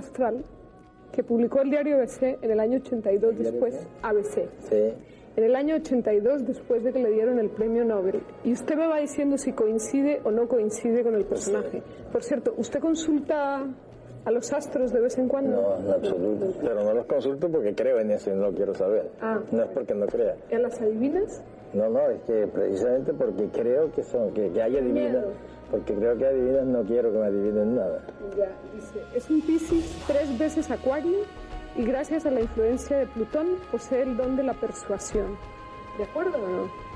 Astral que publicó el diario ABC en el año 82 después ABC. Sí. En el año 82 después de que le dieron el premio Nobel. Y usted me va diciendo si coincide o no coincide con el personaje. Por cierto, ¿usted consulta a los astros de vez en cuando? No, en absoluto. Pero no los consulto porque creo en eso y no lo quiero saber. Ah. No es porque no crea. ¿Y a las adivinas? No, no, es que precisamente porque creo que son, que, que hay adivinas. Porque creo que adivinas no quiero que me adivinen nada. Ya, dice, es un Piscis tres veces acuario y gracias a la influencia de Plutón posee el don de la persuasión. ¿De acuerdo o no?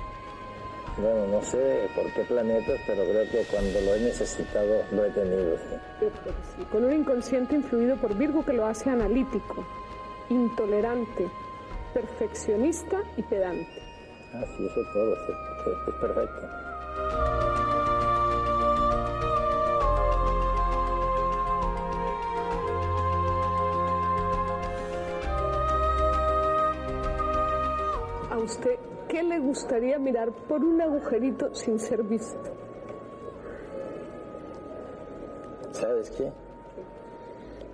Bueno, no sé por qué planetas, pero creo que cuando lo he necesitado lo he tenido. sí. Sí. Con un inconsciente influido por Virgo que lo hace analítico, intolerante, perfeccionista y pedante. Ah, sí, eso es todo, sí, es perfecto. A usted, ¿qué le gustaría mirar por un agujerito sin ser visto? ¿Sabes qué?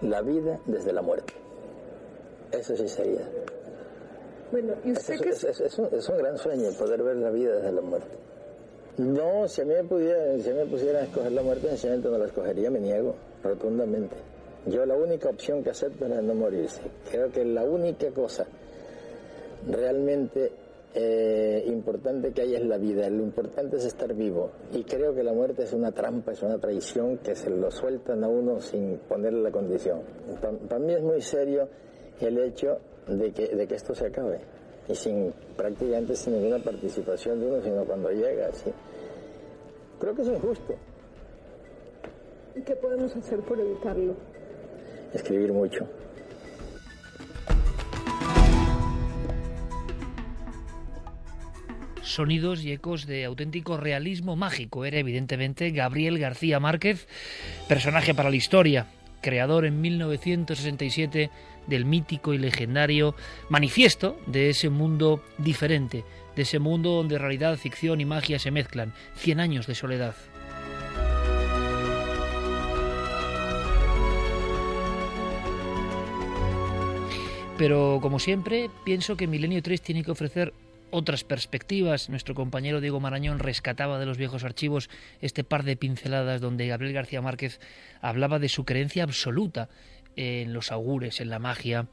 La vida desde la muerte. Eso sí sería. Bueno, ¿y Es, usted qué es- es- es un, es un gran sueño poder ver la vida desde la muerte. No, si a mí me, pudiera, si a mí me pusieran a escoger la muerte, sencillamente no la escogería, me niego rotundamente. Yo la única opción que acepto es la de no morirse. Creo que la única cosa realmente eh, importante que hay es la vida, lo importante es estar vivo. Y creo que la muerte es una trampa, es una traición que se lo sueltan a uno sin ponerle la condición. Para mí es muy serio el hecho de que, de que esto se acabe. Y sin prácticamente sin ninguna participación de uno, sino cuando llega, así. Creo que es injusto. ¿Qué podemos hacer por evitarlo? Escribir mucho. Sonidos y ecos de auténtico realismo mágico. Era evidentemente Gabriel García Márquez, personaje para la historia, creador en 1967 del mítico y legendario manifiesto de ese mundo diferente, de ese mundo donde realidad, ficción y magia se mezclan. Cien años de soledad. Pero como siempre, pienso que Milenio 3 tiene que ofrecer otras perspectivas. Nuestro compañero Diego Marañón rescataba de los viejos archivos este par de pinceladas donde Gabriel García Márquez hablaba de su creencia absoluta en los augures, en la magia,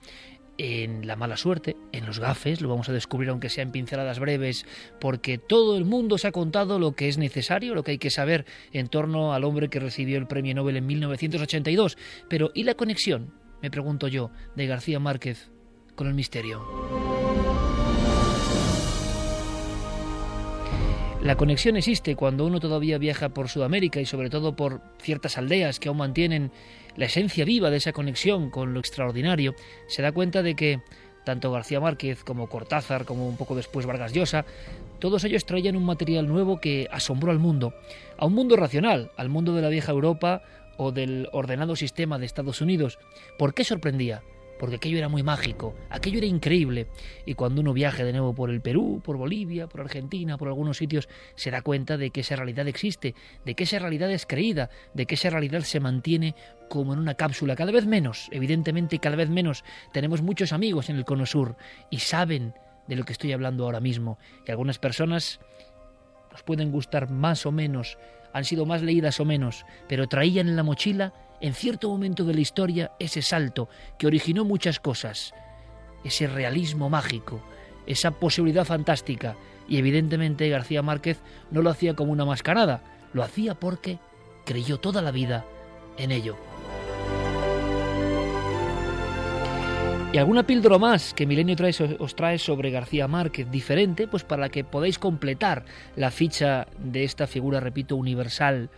en la mala suerte, en los gafes, lo vamos a descubrir aunque sea en pinceladas breves, porque todo el mundo se ha contado lo que es necesario, lo que hay que saber en torno al hombre que recibió el premio Nobel en 1982. Pero ¿y la conexión? Me pregunto yo, de García Márquez con el misterio. La conexión existe cuando uno todavía viaja por Sudamérica y sobre todo por ciertas aldeas que aún mantienen la esencia viva de esa conexión con lo extraordinario, se da cuenta de que tanto García Márquez como Cortázar, como un poco después Vargas Llosa, todos ellos traían un material nuevo que asombró al mundo, a un mundo racional, al mundo de la vieja Europa o del ordenado sistema de Estados Unidos. ¿Por qué sorprendía? Porque aquello era muy mágico, aquello era increíble. Y cuando uno viaje de nuevo por el Perú, por Bolivia, por Argentina, por algunos sitios, se da cuenta de que esa realidad existe, de que esa realidad es creída, de que esa realidad se mantiene como en una cápsula, cada vez menos, evidentemente cada vez menos. Tenemos muchos amigos en el Cono Sur y saben de lo que estoy hablando ahora mismo. Y algunas personas nos pueden gustar más o menos, han sido más leídas o menos, pero traían en la mochila, en cierto momento de la historia, ese salto que originó muchas cosas, ese realismo mágico, esa posibilidad fantástica. Y evidentemente García Márquez no lo hacía como una mascarada, lo hacía porque creyó toda la vida en ello. Y alguna píldora más que Milenio os trae sobre García Márquez, diferente, pues para que podáis completar la ficha de esta figura, repito, universal.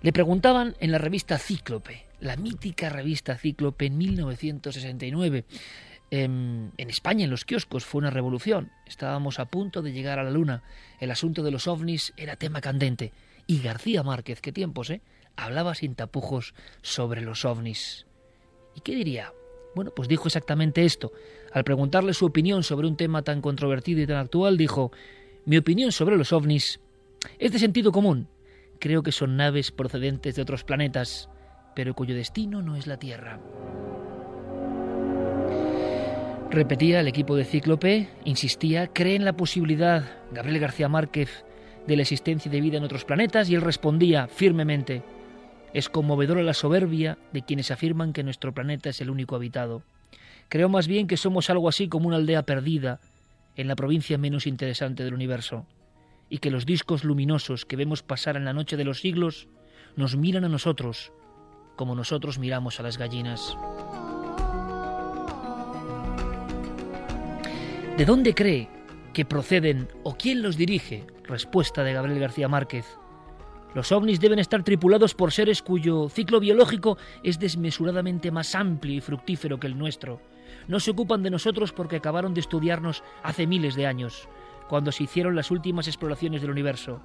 Le preguntaban en la revista Cíclope, la mítica revista Cíclope en 1969. En, en, España, en los kioscos, fue una revolución. Estábamos a punto de llegar a la luna. El asunto de los ovnis era tema candente. Y García Márquez, qué tiempos, ¿eh? Hablaba sin tapujos sobre los ovnis. ¿Y qué diría? Bueno, pues dijo exactamente esto. Al preguntarle su opinión sobre un tema tan controvertido y tan actual, dijo, mi opinión sobre los ovnis es de sentido común. Creo que son naves procedentes de otros planetas, pero cuyo destino no es la Tierra. Repetía el equipo de Cíclope, insistía, cree en la posibilidad, Gabriel García Márquez, de la existencia de vida en otros planetas, y él respondía firmemente, es conmovedora la soberbia de quienes afirman que nuestro planeta es el único habitado. Creo más bien que somos algo así como una aldea perdida en la provincia menos interesante del universo, y que los discos luminosos que vemos pasar en la noche de los siglos nos miran a nosotros como nosotros miramos a las gallinas. ¿De dónde cree que proceden o quién los dirige? Respuesta de Gabriel García Márquez. Los ovnis deben estar tripulados por seres cuyo ciclo biológico es desmesuradamente más amplio y fructífero que el nuestro. No se ocupan de nosotros porque acabaron de estudiarnos hace miles de años, cuando se hicieron las últimas exploraciones del universo.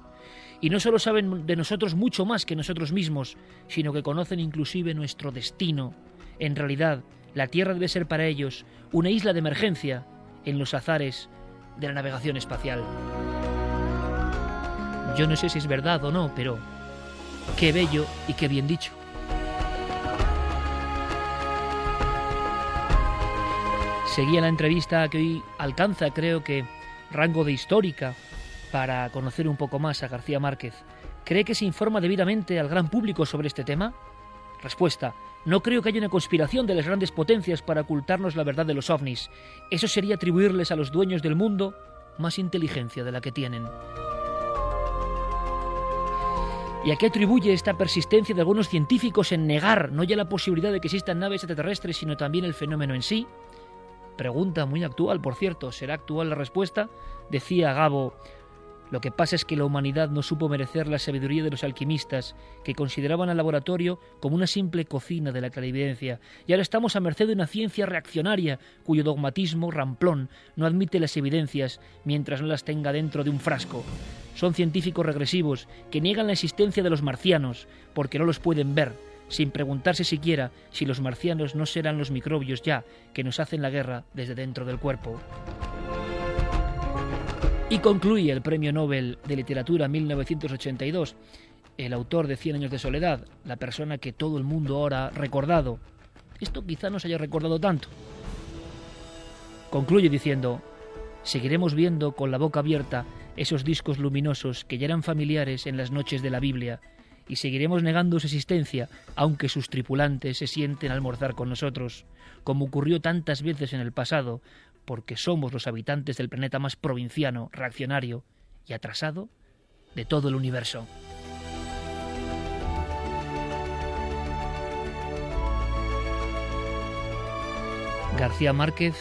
Y no solo saben de nosotros mucho más que nosotros mismos, sino que conocen inclusive nuestro destino. En realidad, la Tierra debe ser para ellos una isla de emergencia en los azares de la navegación espacial. Yo no sé si es verdad o no, pero qué bello y qué bien dicho. Seguía la entrevista que hoy alcanza, creo que, rango de histórica para conocer un poco más a García Márquez. ¿Cree que se informa debidamente al gran público sobre este tema? Respuesta. No creo que haya una conspiración de las grandes potencias para ocultarnos la verdad de los ovnis. Eso sería atribuirles a los dueños del mundo más inteligencia de la que tienen. ¿Y a qué atribuye esta persistencia de algunos científicos en negar no ya la posibilidad de que existan naves extraterrestres, sino también el fenómeno en sí? Pregunta muy actual, por cierto. ¿Será actual la respuesta? Decía Gabo, lo que pasa es que la humanidad no supo merecer la sabiduría de los alquimistas, que consideraban al laboratorio como una simple cocina de la clarividencia, y ahora estamos a merced de una ciencia reaccionaria, cuyo dogmatismo ramplón no admite las evidencias mientras no las tenga dentro de un frasco. Son científicos regresivos que niegan la existencia de los marcianos, porque no los pueden ver, sin preguntarse siquiera si los marcianos no serán los microbios ya que nos hacen la guerra desde dentro del cuerpo. Y concluye el Premio Nobel de Literatura 1982, el autor de Cien años de soledad, la persona que todo el mundo ahora ha recordado. Esto quizá no se haya recordado tanto. Concluye diciendo, seguiremos viendo con la boca abierta esos discos luminosos que ya eran familiares en las noches de la Biblia, y seguiremos negando su existencia, aunque sus tripulantes se sienten a almorzar con nosotros, como ocurrió tantas veces en el pasado, porque somos los habitantes del planeta más provinciano, reaccionario y atrasado de todo el universo. García Márquez,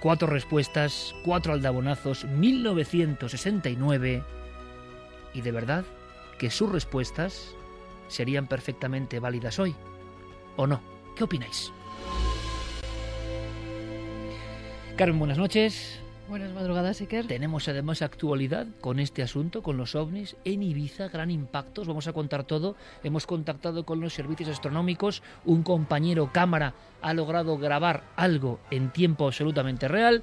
cuatro respuestas, cuatro aldabonazos, 1969, y de verdad que sus respuestas serían perfectamente válidas hoy, ¿o no? ¿Qué opináis? Carmen, buenas noches. Buenas madrugadas, Iker. Tenemos además actualidad con este asunto, con los ovnis en Ibiza, gran impacto. Os vamos a contar todo. Hemos contactado con los servicios astronómicos. Un compañero cámara ha logrado grabar algo en tiempo absolutamente real.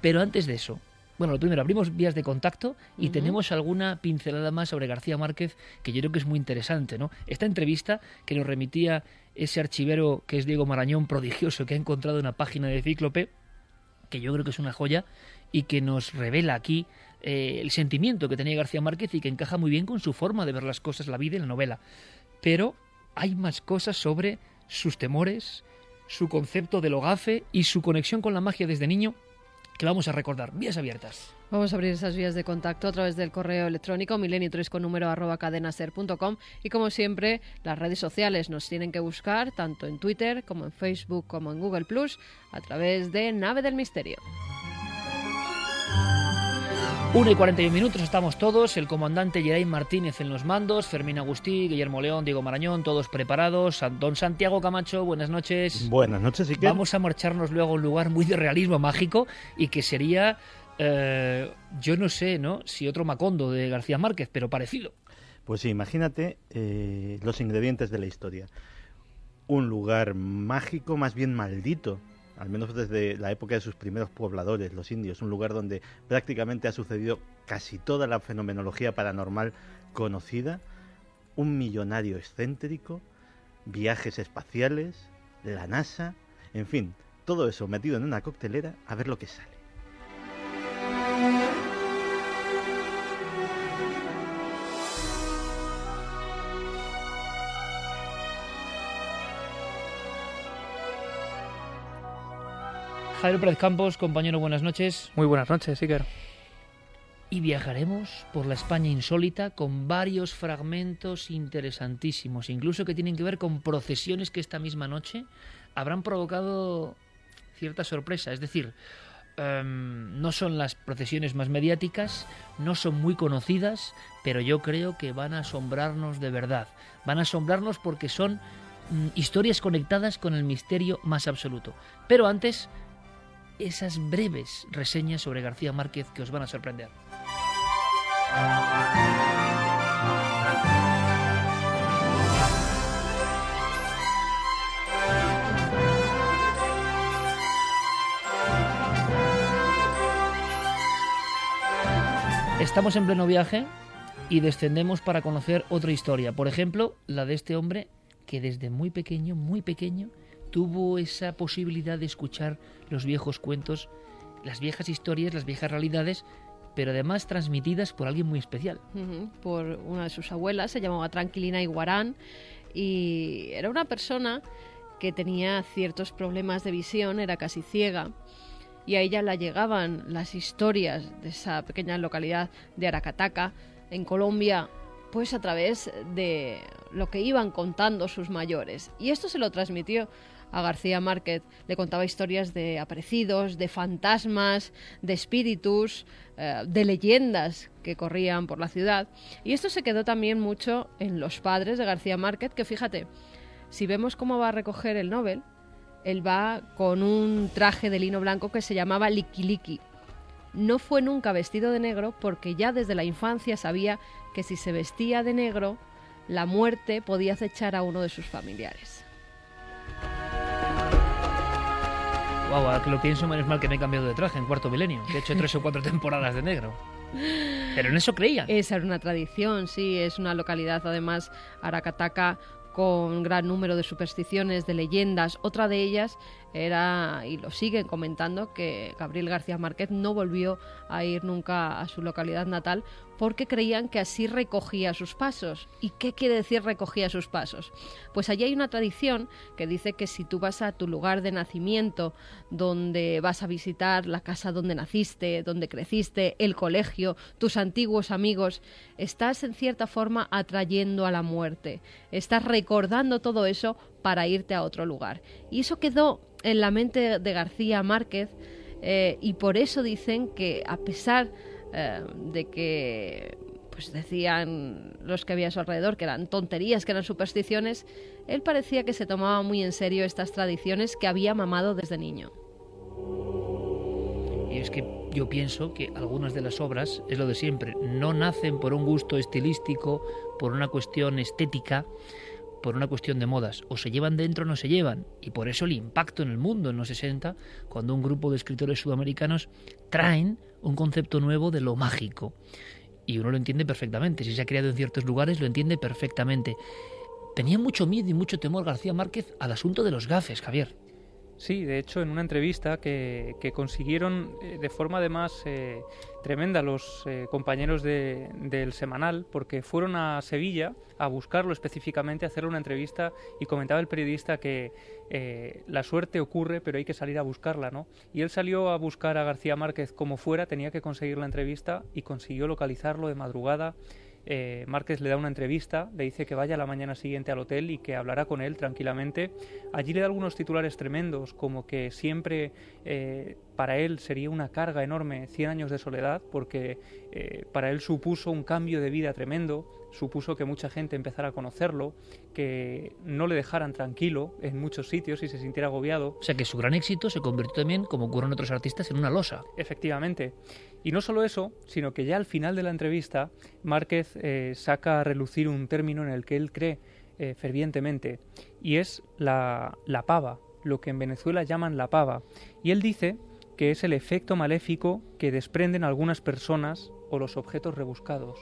Pero antes de eso, bueno, lo primero, abrimos vías de contacto y tenemos alguna pincelada más sobre García Márquez que yo creo que es muy interesante, ¿no? Esta entrevista que nos remitía ese archivero que es Diego Marañón, prodigioso, que ha encontrado una página de Cíclope, que yo creo que es una joya y que nos revela aquí eh, el sentimiento que tenía García Márquez y que encaja muy bien con su forma de ver las cosas, la vida y la novela. Pero hay más cosas sobre sus temores, su concepto de logafe y su conexión con la magia desde niño que vamos a recordar. Vías abiertas. Vamos a abrir esas vías de contacto a través del correo electrónico milenio3 con y como siempre las redes sociales nos tienen que buscar tanto en Twitter como en Facebook como en Google Plus a través de Nave del Misterio. 1 y 41 minutos estamos todos, el comandante Geraint Martínez en los mandos, Fermín Agustí, Guillermo León, Diego Marañón, todos preparados. Don Santiago Camacho, buenas noches. Buenas noches, Iker. Vamos a marcharnos luego a un lugar muy de realismo mágico y que sería, eh, yo no sé, ¿no? Si otro Macondo de García Márquez, pero parecido. Pues sí, imagínate eh, los ingredientes de la historia. Un lugar mágico, más bien maldito, al menos desde la época de sus primeros pobladores, los indios, un lugar donde prácticamente ha sucedido casi toda la fenomenología paranormal conocida, un millonario excéntrico, viajes espaciales, la NASA, en fin, todo eso metido en una coctelera a ver lo que sale. Javier Pérez Campos, compañero, buenas noches. Muy buenas noches, Iker. Y viajaremos por la España insólita con varios fragmentos interesantísimos, incluso que tienen que ver con procesiones que esta misma noche habrán provocado cierta sorpresa. Es decir, um, no son las procesiones más mediáticas, no son muy conocidas, pero yo creo que van a asombrarnos de verdad. Van a asombrarnos porque son mm, historias conectadas con el misterio más absoluto. Pero antes esas breves reseñas sobre García Márquez que os van a sorprender. Estamos en pleno viaje y descendemos para conocer otra historia. Por ejemplo, la de este hombre que desde muy pequeño, muy pequeño, tuvo esa posibilidad de escuchar los viejos cuentos, las viejas historias, las viejas realidades, pero además transmitidas por alguien muy especial. por una de sus abuelas, se llamaba Tranquilina Iguarán, y era una persona que tenía ciertos problemas de visión, era casi ciega, y a ella le llegaban las historias de esa pequeña localidad de Aracataca, en Colombia, pues a través de lo que iban contando sus mayores. Y esto se lo transmitió a García Márquez. Le contaba historias de aparecidos, de fantasmas, de espíritus, eh, de leyendas que corrían por la ciudad. Y esto se quedó también mucho en los padres de García Márquez, que fíjate, si vemos cómo va a recoger el Nobel, él va con un traje de lino blanco que se llamaba Likiliki. No fue nunca vestido de negro porque ya desde la infancia sabía que si se vestía de negro, la muerte podía acechar a uno de sus familiares. Wow, ahora que lo pienso, menos mal que me he cambiado de traje en cuarto milenio, que he hecho tres o cuatro temporadas de negro. Pero en eso creía. Esa era una tradición, sí, es una localidad además, Aracataca, con gran número de supersticiones, de leyendas. Otra de ellas era, y lo siguen comentando, que Gabriel García Márquez no volvió a ir nunca a su localidad natal porque creían que así recogía sus pasos. ¿Y qué quiere decir recogía sus pasos? Pues allí hay una tradición que dice que si tú vas a tu lugar de nacimiento, donde vas a visitar la casa donde naciste, donde creciste, el colegio, tus antiguos amigos, estás en cierta forma atrayendo a la muerte, estás recordando todo eso para irte a otro lugar. Y eso quedó en la mente de García Márquez eh, y por eso dicen que a pesar eh, de que pues decían los que había a su alrededor que eran tonterías, que eran supersticiones, él parecía que se tomaba muy en serio estas tradiciones que había mamado desde niño. Y es que yo pienso que algunas de las obras, es lo de siempre, no nacen por un gusto estilístico, por una cuestión estética, por una cuestión de modas. O se llevan dentro o no se llevan. Y por eso el impacto en el mundo en los 60, cuando un grupo de escritores sudamericanos traen un concepto nuevo de lo mágico. Y uno lo entiende perfectamente. Si se ha creado en ciertos lugares, lo entiende perfectamente. Tenía mucho miedo y mucho temor García Márquez al asunto de los gafes, Javier. Sí, de hecho, en una entrevista que, consiguieron eh, de forma además eh, tremenda los eh, compañeros del semanal, porque fueron a Sevilla a buscarlo específicamente, a hacer una entrevista y comentaba el periodista que la suerte ocurre, pero hay que salir a buscarla, ¿no? Y él salió a buscar a García Márquez como fuera, tenía que conseguir la entrevista y consiguió localizarlo de madrugada eh, Márquez le da una entrevista, le dice que vaya la mañana siguiente al hotel y que hablará con él tranquilamente. Allí le da algunos titulares tremendos, como que siempre eh, para él sería una carga enorme 100 años de soledad, porque eh, para él supuso un cambio de vida tremendo, supuso que mucha gente empezara a conocerlo, que no le dejaran tranquilo en muchos sitios y se sintiera agobiado. O sea que su gran éxito se convirtió también, como ocurren otros artistas, en una losa. Efectivamente. Y no solo eso, sino que ya al final de la entrevista, Márquez eh, saca a relucir un término en el que él cree eh, fervientemente, y es la, la pava, lo que en Venezuela llaman la pava. Y él dice que es el efecto maléfico que desprenden algunas personas o los objetos rebuscados.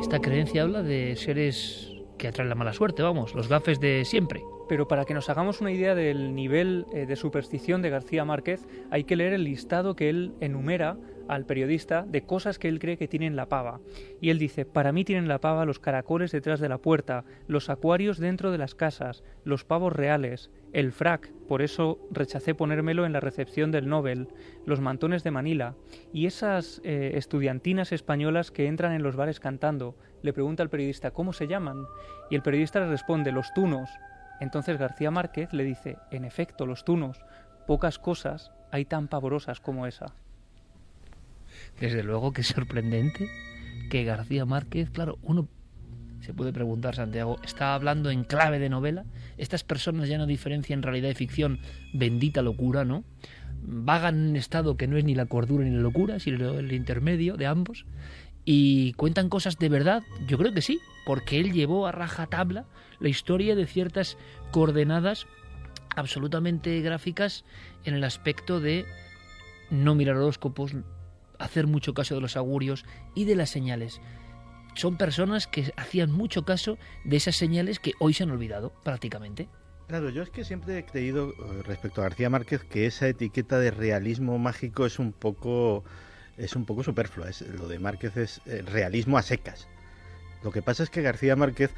Esta creencia habla de seres que atraen la mala suerte, vamos, los gafes de siempre. Pero para que nos hagamos una idea del nivel eh, de superstición de García Márquez, hay que leer el listado que él enumera al periodista de cosas que él cree que tienen la pava. Y él dice, para mí tienen la pava los caracoles detrás de la puerta, los acuarios dentro de las casas, los pavos reales, el frac, por eso rechacé ponérmelo en la recepción del Nobel, los mantones de Manila, y esas eh, estudiantinas españolas que entran en los bares cantando. Le pregunta al periodista, ¿cómo se llaman? Y el periodista le responde, los tunos. Entonces García Márquez le dice, en efecto, los tunos, pocas cosas hay tan pavorosas como esa. Desde luego que es sorprendente que García Márquez, claro, uno se puede preguntar, Santiago, ¿está hablando en clave de novela? Estas personas ya no diferencian realidad y ficción, bendita locura, ¿no? Vagan en un estado que no es ni la cordura ni la locura, sino el intermedio de ambos. ¿Y cuentan cosas de verdad? Yo creo que sí, porque él llevó a raja tabla la historia de ciertas coordenadas absolutamente gráficas en el aspecto de no mirar horóscopos, hacer mucho caso de los augurios y de las señales. Son personas que hacían mucho caso de esas señales que hoy se han olvidado prácticamente. Claro, yo es que siempre he creído eh, respecto a García Márquez que esa etiqueta de realismo mágico es un poco es un poco superflua. Es, lo de Márquez es eh, realismo a secas. Lo que pasa es que García Márquez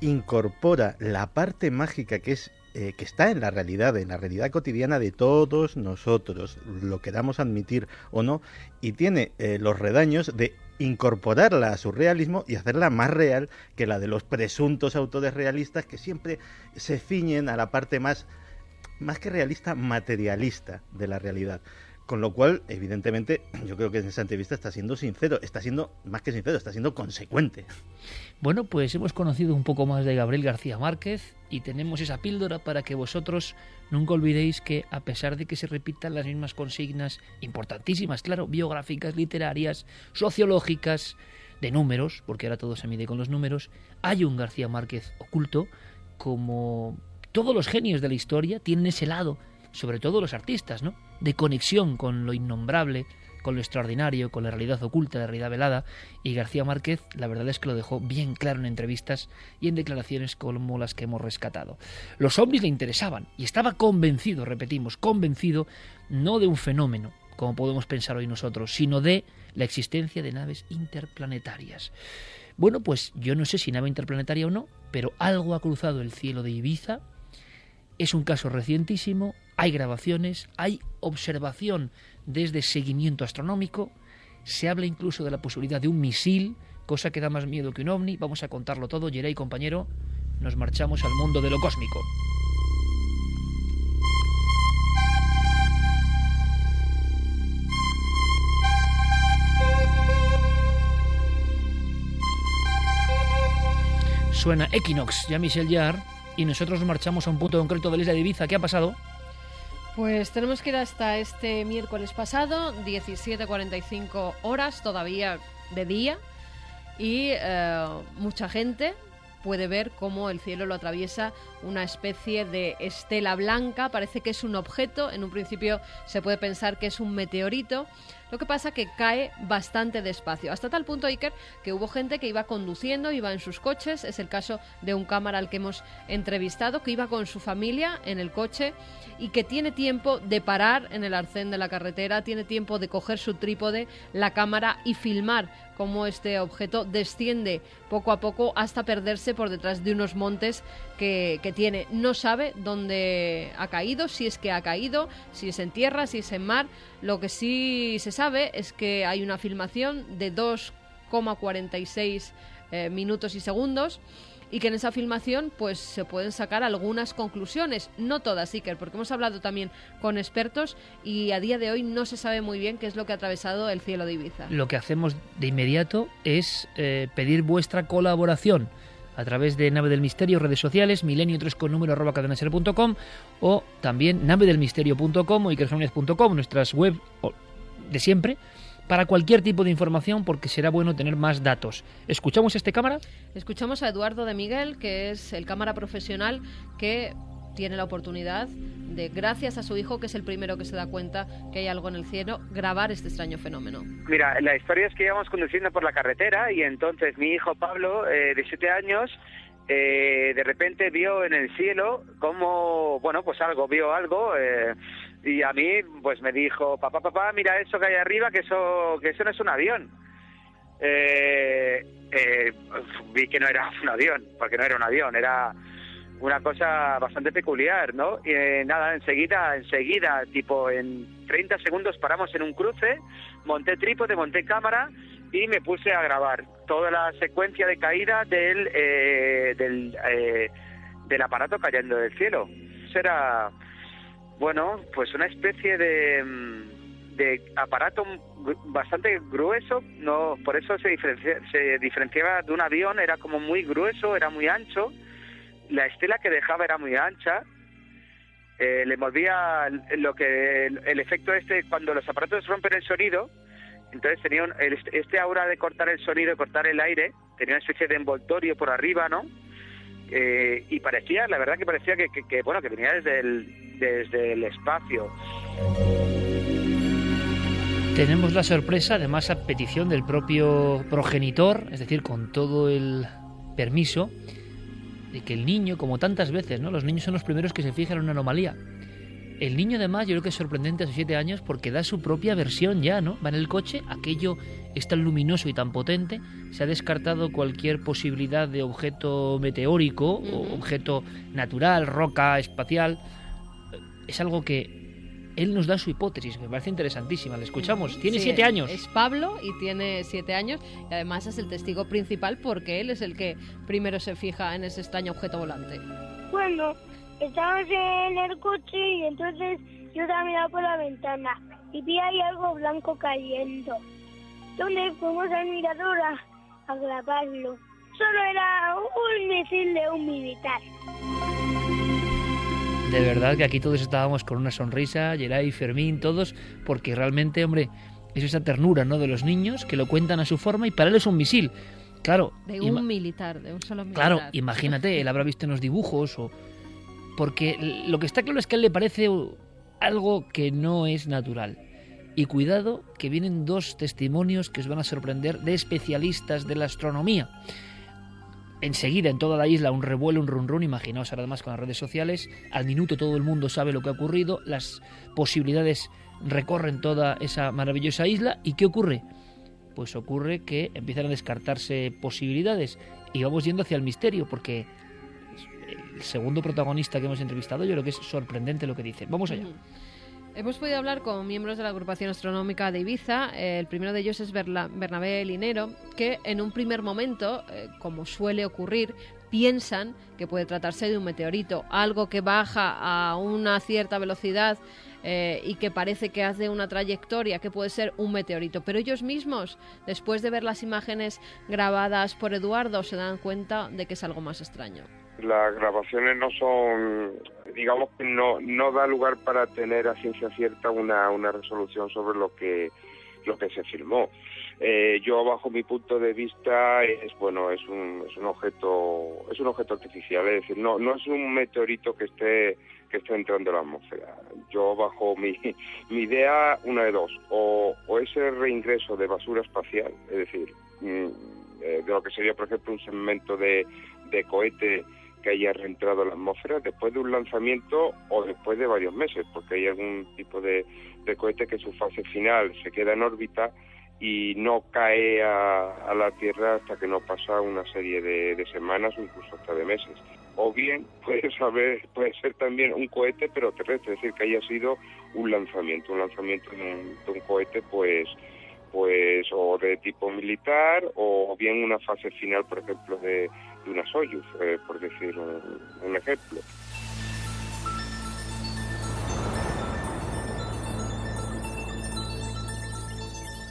incorpora la parte mágica que es eh, que está en la realidad, en la realidad cotidiana de todos nosotros, lo queramos admitir o no, y tiene eh, los redaños de incorporarla a su realismo y hacerla más real que la de los presuntos autores realistas que siempre se ciñen a la parte más, más que realista, materialista de la realidad. Con lo cual, evidentemente, yo creo que en esa entrevista está siendo sincero, está siendo más que sincero, está siendo consecuente. Bueno, pues hemos conocido un poco más de Gabriel García Márquez y tenemos esa píldora para que vosotros nunca olvidéis que a pesar de que se repitan las mismas consignas importantísimas, claro, biográficas, literarias, sociológicas, de números, porque ahora todo se mide con los números, hay un García Márquez oculto como todos los genios de la historia tienen ese lado, sobre todo los artistas, ¿no? de conexión con lo innombrable, con lo extraordinario, con la realidad oculta, la realidad velada, y García Márquez la verdad es que lo dejó bien claro en entrevistas y en declaraciones como las que hemos rescatado. Los ovnis le interesaban y estaba convencido, repetimos, convencido no de un fenómeno, como podemos pensar hoy nosotros, sino de la existencia de naves interplanetarias. Bueno, pues yo no sé si nave interplanetaria o no, pero algo ha cruzado el cielo de Ibiza. Es un caso recientísimo, hay grabaciones, hay observación desde seguimiento astronómico, se habla incluso de la posibilidad de un misil, cosa que da más miedo que un ovni. Vamos a contarlo todo, y compañero, nos marchamos al mundo de lo cósmico. Suena Equinox, ya Michel Jarre, y nosotros nos marchamos a un punto concreto de la isla de Ibiza. ¿Qué ha pasado? Pues tenemos que ir hasta este miércoles pasado, 17.45 horas, todavía de día, y eh, mucha gente puede ver cómo el cielo lo atraviesa una especie de estela blanca, parece que es un objeto, en un principio se puede pensar que es un meteorito, lo que pasa que cae bastante despacio, hasta tal punto, Iker, que hubo gente que iba conduciendo, iba en sus coches, es el caso de un cámara al que hemos entrevistado, que iba con su familia en el coche y que tiene tiempo de parar en el arcén de la carretera, tiene tiempo de coger su trípode, la cámara y filmar cómo este objeto desciende poco a poco hasta perderse por detrás de unos montes que, tiene. No sabe dónde ha caído, si es que ha caído, si es en tierra, si es en mar. Lo que sí se sabe es que hay una filmación de 2,46 eh, minutos y segundos y que en esa filmación pues se pueden sacar algunas conclusiones, no todas, Iker, porque hemos hablado también con expertos y a día de hoy no se sabe muy bien qué es lo que ha atravesado el cielo de Ibiza. Lo que hacemos de inmediato es eh, pedir vuestra colaboración a través de Nave del Misterio, redes sociales, milenio 3 con número arroba cadenaser.com o también navedelmisterio.com o ikerjiménez.com, nuestras web de siempre, para cualquier tipo de información porque será bueno tener más datos. ¿Escuchamos este cámara? Escuchamos a Eduardo de Miguel, que es el cámara profesional que tiene la oportunidad de, gracias a su hijo, que es el primero que se da cuenta que hay algo en el cielo, grabar este extraño fenómeno. Mira, la historia es que íbamos conduciendo por la carretera y entonces mi hijo Pablo, eh, de siete años, eh, de repente vio en el cielo como, bueno, pues algo, vio algo. Eh, y a mí pues me dijo papá papá mira eso que hay arriba que eso que eso no es un avión eh, eh, vi que no era un avión porque no era un avión era una cosa bastante peculiar no y eh, nada enseguida enseguida tipo en 30 segundos paramos en un cruce monté trípode monté cámara y me puse a grabar toda la secuencia de caída del del del aparato cayendo del cielo. Eso era bueno, pues una especie de, mm, de aparato bastante grueso, no, por eso se, se diferenciaba de un avión, era como muy grueso, era muy ancho, la estela que dejaba era muy ancha, eh, le envolvía lo que el, efecto este cuando los aparatos rompen el sonido, entonces tenía este aura de cortar el sonido, cortar el aire, tenía una especie de envoltorio por arriba, ¿no? Eh, y parecía, la verdad que parecía que, que, bueno, que venía desde el, desde el espacio. Tenemos la sorpresa, además a petición del propio progenitor, es decir, con todo el permiso, de que el niño, como tantas veces, ¿no? Los niños son los primeros que se fijan en una anomalía. El niño además yo creo que es sorprendente a sus siete años porque da su propia versión ya, ¿no? Va en el coche, aquello es tan luminoso y tan potente, se ha descartado cualquier posibilidad de objeto meteórico o objeto natural, roca, espacial. Es algo que él nos da su hipótesis, me parece interesantísima. Le escuchamos. Tiene siete años. Es Pablo y tiene siete años y además es el testigo principal porque él es el que primero se fija en ese extraño objeto volante. Bueno, estábamos en el coche y entonces yo estaba mirando por la ventana y vi ahí algo blanco cayendo. Entonces fuimos al mirador a, grabarlo. Solo era un misil de un militar. De verdad que aquí todos estábamos con una sonrisa, Geray, Fermín, todos, porque realmente, hombre, es esa ternura, ¿no? De los niños que lo cuentan a su forma y para él es un misil. Claro. De un militar, de un solo militar. Claro, imagínate, él habrá visto en los dibujos o porque lo que está claro es que a él le parece algo que no es natural. Y cuidado que vienen dos testimonios que os van a sorprender de especialistas de la astronomía. Enseguida en toda la isla un revuelo, un run run, imaginaos ahora además con las redes sociales, al minuto todo el mundo sabe lo que ha ocurrido, las posibilidades recorren toda esa maravillosa isla y ¿qué ocurre? Pues ocurre que empiezan a descartarse posibilidades y vamos yendo hacia el misterio porque el segundo protagonista que hemos entrevistado, yo creo que es sorprendente lo que dice. Vamos allá. Hemos podido hablar con miembros de la agrupación astronómica de Ibiza. el primero de ellos es Bernabé Linero, que en un primer momento, eh, como suele ocurrir, piensan que puede tratarse de un meteorito, algo que baja a una cierta velocidad eh, y que parece que hace una trayectoria que puede ser un meteorito. Pero ellos mismos, después de ver las imágenes grabadas por Eduardo, se dan cuenta de que es algo más extraño. Las grabaciones no son, digamos que no, no da lugar para tener a ciencia cierta una, una resolución sobre lo que lo que se filmó. Eh, yo bajo mi punto de vista es bueno es un, es un objeto es un objeto artificial es decir no no es un meteorito que esté que esté entrando en la atmósfera yo bajo mi, mi idea una de dos o, o ese reingreso de basura espacial es decir mm, eh, de lo que sería por ejemplo un segmento de, de cohete que haya reentrado en la atmósfera después de un lanzamiento o después de varios meses, porque hay algún tipo de, de cohete que su fase final se queda en órbita y no cae a, la Tierra hasta que no pasa una serie de, semanas o incluso hasta de meses. O bien puede, saber, puede ser también un cohete pero terrestre, es decir, que haya sido un lanzamiento, un lanzamiento de un, cohete pues pues o de tipo militar o bien una fase final, por ejemplo, de, una eh, por decir un ejemplo.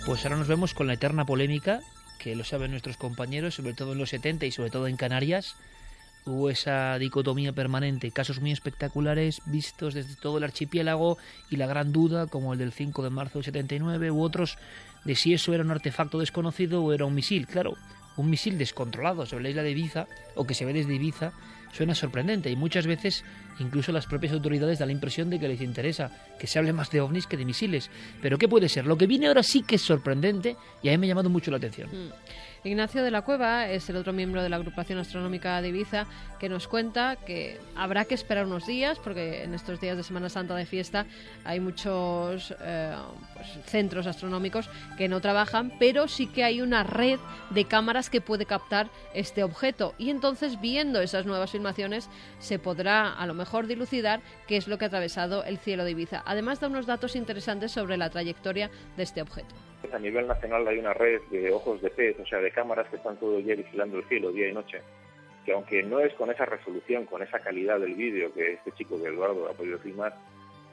Pues ahora nos vemos con la eterna polémica, que lo saben nuestros compañeros, sobre todo en los 70 y sobre todo en Canarias. Hubo esa dicotomía permanente, casos muy espectaculares vistos desde todo el archipiélago y la gran duda, como el del 5 de marzo del 79, u otros de si eso era un artefacto desconocido o era un misil. Claro, un misil descontrolado sobre la isla de Ibiza o que se ve desde Ibiza suena sorprendente y muchas veces incluso las propias autoridades dan la impresión de que les interesa que se hable más de ovnis que de misiles. Pero ¿qué puede ser? Lo que viene ahora sí que es sorprendente y a mí me ha llamado mucho la atención. Mm. Ignacio de la Cueva es el otro miembro de la agrupación astronómica de Ibiza que nos cuenta que habrá que esperar unos días porque en estos días de Semana Santa de fiesta hay muchos eh, pues, centros astronómicos que no trabajan, pero sí que hay una red de cámaras que puede captar este objeto y entonces viendo esas nuevas filmaciones se podrá a lo mejor dilucidar qué es lo que ha atravesado el cielo de Ibiza. Además da unos datos interesantes sobre la trayectoria de este objeto. A nivel nacional hay una red de ojos de pez, o sea, de cámaras que están todo el día vigilando el cielo, día y noche, que aunque no es con esa resolución, con esa calidad del vídeo que este chico de Eduardo ha podido filmar,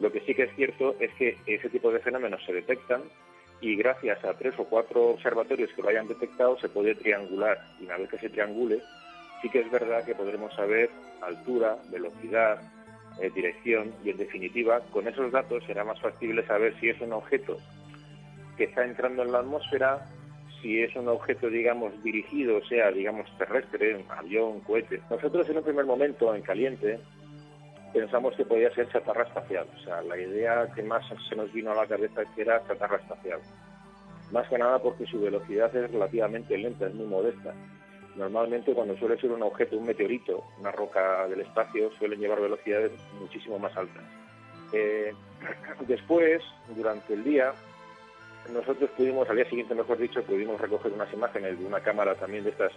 lo que sí que es cierto es que ese tipo de fenómenos se detectan y gracias a tres o cuatro observatorios que lo hayan detectado se puede triangular. Y una vez que se triangule sí que es verdad que podremos saber altura, velocidad, eh, dirección y en definitiva con esos datos será más factible saber si es un objeto que está entrando en la atmósfera, si es un objeto, digamos, dirigido, sea, digamos, terrestre, un avión, cohete. Nosotros en un primer momento, en caliente, pensamos que podía ser chatarra espacial. O sea, la idea que más se nos vino a la cabeza que era chatarra espacial. Más que nada porque su velocidad es relativamente lenta, es muy modesta. Normalmente cuando suele ser un objeto, un meteorito, una roca del espacio, suelen llevar velocidades muchísimo más altas. Eh, después, durante el día, nosotros pudimos, al día siguiente, mejor dicho, pudimos recoger unas imágenes de una cámara también de estas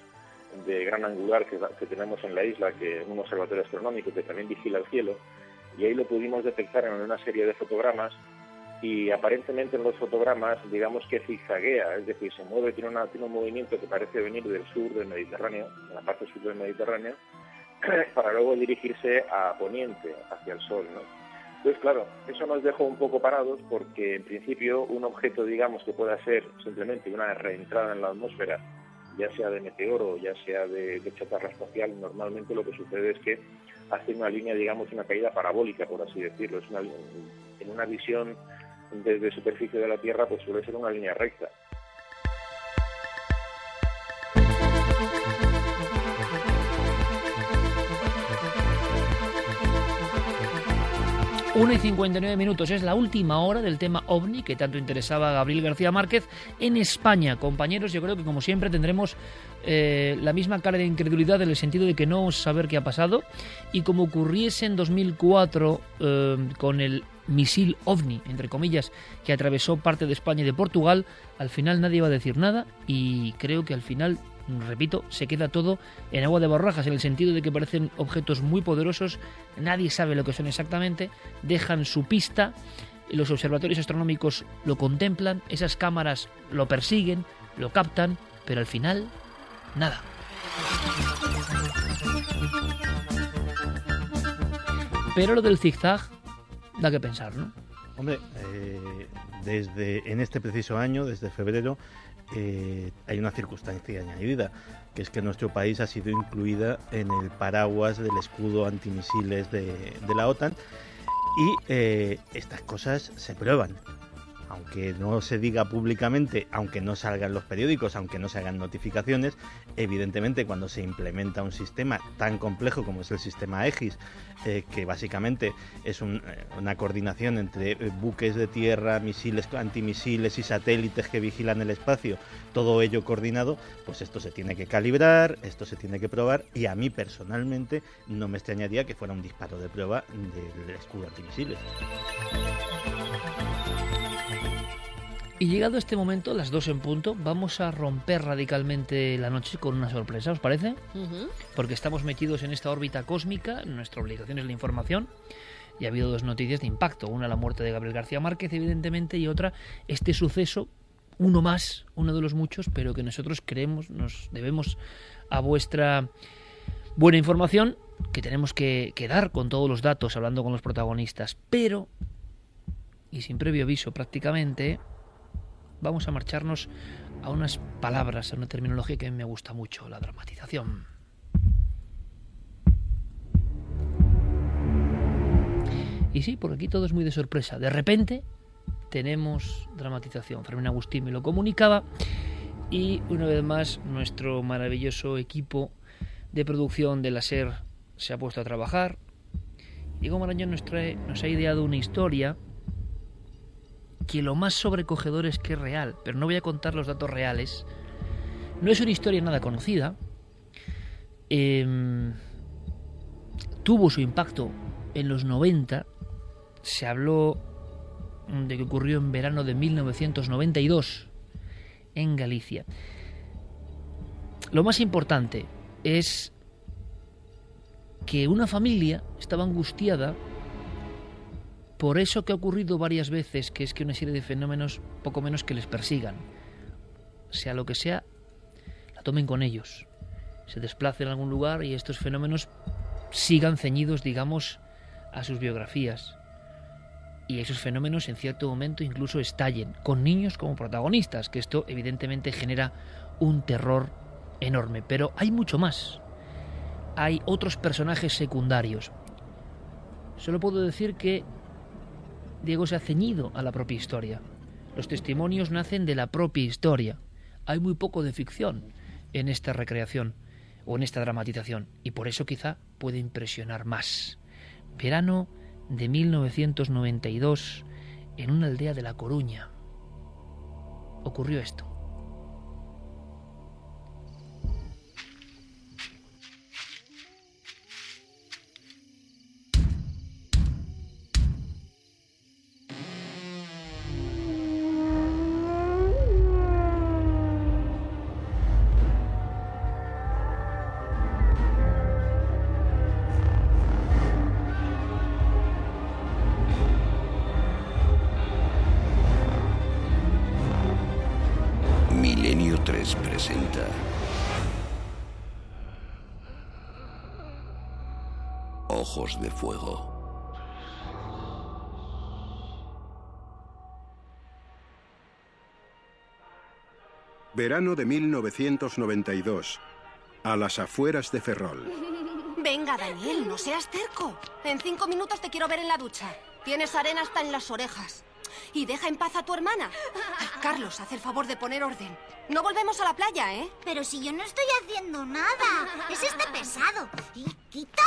de gran angular que, tenemos en la isla, que es un observatorio astronómico que también vigila el cielo, y ahí lo pudimos detectar en una serie de fotogramas y aparentemente en los fotogramas, digamos que zigzaguea, es decir, se mueve, tiene, una, tiene un movimiento que parece venir del sur del Mediterráneo, de la parte sur del Mediterráneo, para luego dirigirse a poniente, hacia el sol, ¿no? Entonces, claro, eso nos dejó un poco parados porque, en principio, un objeto, digamos, que pueda ser simplemente una reentrada en la atmósfera, ya sea de meteoro, ya sea de, chatarra espacial, normalmente lo que sucede es que hace una línea, digamos, una caída parabólica, por así decirlo. Es una, en una visión desde superficie de la Tierra, pues suele ser una línea recta. 1 y 59 minutos es la última hora del tema OVNI que tanto interesaba a Gabriel García Márquez en España. Compañeros, yo creo que como siempre tendremos eh, la misma cara de incredulidad en el sentido de que no vamos a saber qué ha pasado y como ocurriese en 2004 eh, con el misil OVNI, entre comillas, que atravesó parte de España y de Portugal, al final nadie va a decir nada y creo que al final repito, se queda todo en agua de borrajas, en el sentido de que parecen objetos muy poderosos, nadie sabe lo que son exactamente, dejan su pista, los observatorios astronómicos lo contemplan, esas cámaras lo persiguen, lo captan, pero al final, nada. Pero lo del zigzag da que pensar, ¿no? Hombre, eh, desde en este preciso año, desde febrero, eh, hay una circunstancia añadida, que es que nuestro país ha sido incluida en el paraguas del escudo antimisiles de, la OTAN y eh, estas cosas se prueban aunque no se diga públicamente, aunque no salgan los periódicos, aunque no se hagan notificaciones, evidentemente cuando se implementa un sistema tan complejo como es el sistema EGIS, eh, que básicamente es eh, una coordinación entre eh, buques de tierra, misiles, antimisiles y satélites que vigilan el espacio, todo ello coordinado, pues esto se tiene que calibrar, esto se tiene que probar y a mí personalmente no me extrañaría que fuera un disparo de prueba del escudo antimisiles. Y llegado este momento, las dos en punto, vamos a romper radicalmente la noche con una sorpresa, ¿os parece? Porque estamos metidos en esta órbita cósmica, nuestra obligación es la información, y ha habido dos noticias de impacto. Una, la muerte de Gabriel García Márquez, evidentemente, y otra, este suceso, uno más, uno de los muchos, pero que nosotros creemos, nos debemos a vuestra buena información, que tenemos que, que dar con todos los datos, hablando con los protagonistas. Pero, y sin previo aviso prácticamente, vamos a marcharnos a unas palabras, a una terminología que me gusta mucho, la dramatización. Y sí, por aquí todo es muy de sorpresa. De repente tenemos dramatización. Fermín Agustín me lo comunicaba y una vez más nuestro maravilloso equipo de producción de la SER se ha puesto a trabajar. Diego Marañón nos ha ideado una historia que lo más sobrecogedor es que es real, pero no voy a contar los datos reales. No es una historia nada conocida. Em, tuvo su impacto en los 90. Se habló de que ocurrió en verano de 1992 en Galicia. Lo más importante es que una familia estaba angustiada por eso que ha ocurrido varias veces, que es que una serie de fenómenos poco menos que les persigan, sea lo que sea, la tomen con ellos, se desplacen a algún lugar y estos fenómenos sigan ceñidos, digamos, a sus biografías. Y esos fenómenos en cierto momento incluso estallen, con niños como protagonistas, que esto evidentemente genera un terror enorme. Pero hay mucho más. Hay otros personajes secundarios. Solo puedo decir que Diego se ha ceñido a la propia historia. Los testimonios nacen de la propia historia. Hay muy poco de ficción en esta recreación o en esta dramatización y por eso quizá puede impresionar más. Verano de 1992 en una aldea de La Coruña. Ocurrió esto. Verano de 1992. A las afueras de Ferrol. Venga, Daniel, no seas terco. En cinco minutos te quiero ver en la ducha. Tienes arena hasta en las orejas. Y deja en paz a tu hermana. Carlos, haz el favor de poner orden. No volvemos a la playa, ¿eh? Pero si yo no estoy haciendo nada. Es este pesado. Y quita.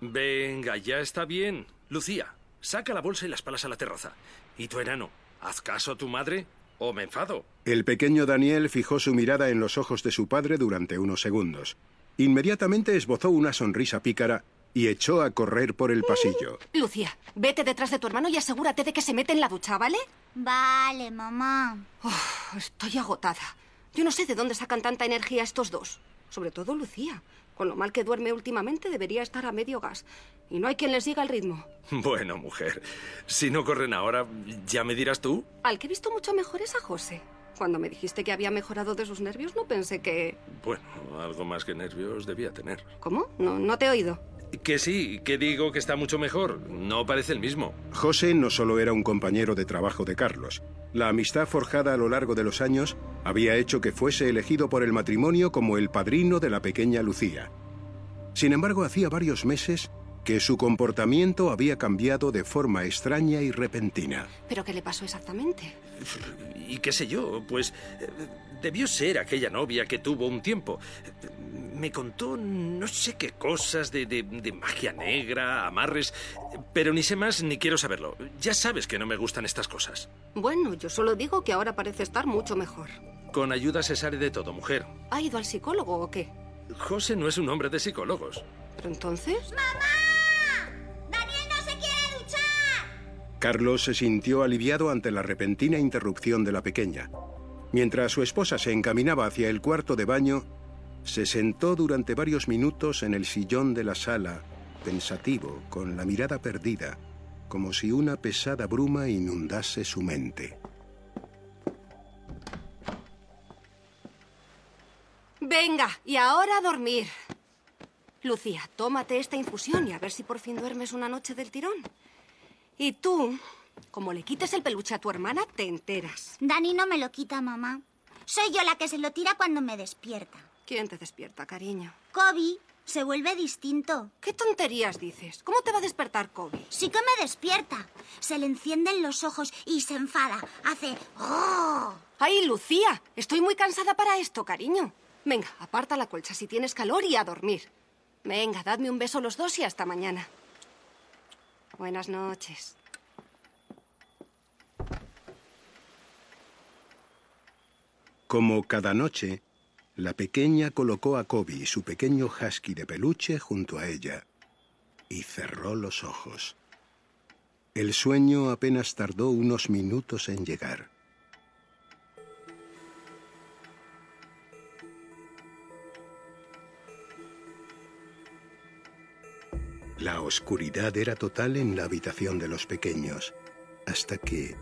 Venga, ya está bien. Lucía, saca la bolsa y las palas a la terraza. ¿Y tu enano? ¿Haz caso a tu madre o me enfado? El pequeño Daniel fijó su mirada en los ojos de su padre durante unos segundos. Inmediatamente esbozó una sonrisa pícara y echó a correr por el pasillo. Lucía, vete detrás de tu hermano y asegúrate de que se mete en la ducha, ¿vale? Vale, mamá. Estoy agotada. Yo no sé de dónde sacan tanta energía estos dos. Sobre todo Lucía. Con lo mal que duerme últimamente debería estar a medio gas. Y no hay quien le siga el ritmo. Bueno, mujer, si no corren ahora, ¿ya me dirás tú? Al que he visto mucho mejor es a José. Cuando me dijiste que había mejorado de sus nervios, no pensé que... Bueno, algo más que nervios debía tener. ¿Cómo? No, no te he oído. Que sí, que digo que está mucho mejor. No parece el mismo. José no solo era un compañero de trabajo de Carlos. La amistad forjada a lo largo de los años había hecho que fuese elegido por el matrimonio como el padrino de la pequeña Lucía. Sin embargo, hacía varios meses que su comportamiento había cambiado de forma extraña y repentina. ¿Pero qué le pasó exactamente? Y qué sé yo, pues eh, debió ser aquella novia que tuvo un tiempo. Me contó no sé qué cosas de, de- de magia negra, amarres, pero ni sé más ni quiero saberlo. Ya sabes que no me gustan estas cosas. Bueno, yo solo digo que ahora parece estar mucho mejor. Con ayuda se sale de todo, mujer. ¿Ha ido al psicólogo o qué? José no es un hombre de psicólogos. ¿Pero entonces? ¡Daniel no se quiere duchar! Carlos se sintió aliviado ante la repentina interrupción de la pequeña. Mientras su esposa se encaminaba hacia el cuarto de baño, se sentó durante varios minutos en el sillón de la sala, pensativo, con la mirada perdida, como si una pesada bruma inundase su mente. Venga, y ahora a dormir. Lucía, tómate esta infusión y a ver si por fin duermes una noche del tirón. Y tú, como le quites el peluche a tu hermana, te enteras. Dani no me lo quita, mamá. Soy yo la que se lo tira cuando me despierta. ¿Quién te despierta, cariño? Kobe se vuelve distinto. ¿Qué tonterías dices? ¿Cómo te va a despertar Kobe? Sí que me despierta. Se le encienden los ojos y se enfada. Hace... ¡Oh! ¡Ay, Lucía! Estoy muy cansada para esto, cariño. Venga, aparta la colcha si tienes calor y a dormir. Venga, dadme un beso los dos y hasta mañana. Buenas noches. Como cada noche, la pequeña colocó a Kobe, su pequeño husky de peluche, junto a ella y cerró los ojos. El sueño apenas tardó unos minutos en llegar. La oscuridad era total en la habitación de los pequeños, hasta que,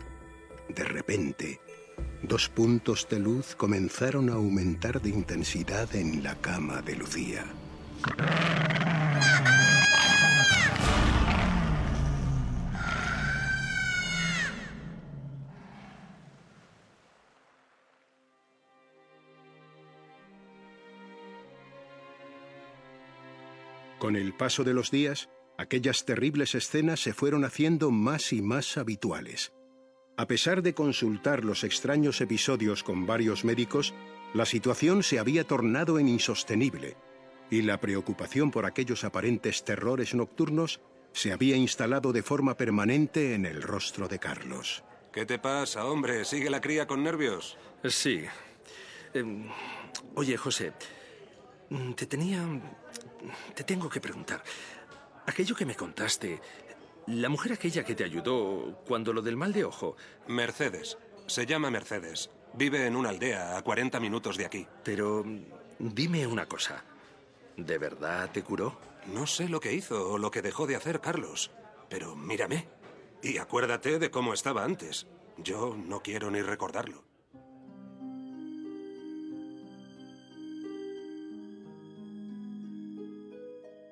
de repente, dos puntos de luz comenzaron a aumentar de intensidad en la cama de Lucía. Con el paso de los días, aquellas terribles escenas se fueron haciendo más y más habituales. A pesar de consultar los extraños episodios con varios médicos, la situación se había tornado en insostenible y la preocupación por aquellos aparentes terrores nocturnos se había instalado de forma permanente en el rostro de Carlos. ¿Qué te pasa, hombre? ¿Sigue la cría con nervios? Sí. Em, oye, José, te tenía... Te tengo que preguntar. Aquello que me contaste, la mujer aquella que te ayudó cuando lo del mal de ojo... Mercedes. Se llama Mercedes. Vive en una aldea a 40 minutos de aquí. Pero dime una cosa. ¿De verdad te curó? No sé lo que hizo o lo que dejó de hacer Carlos, pero mírame. Y acuérdate de cómo estaba antes. Yo no quiero ni recordarlo.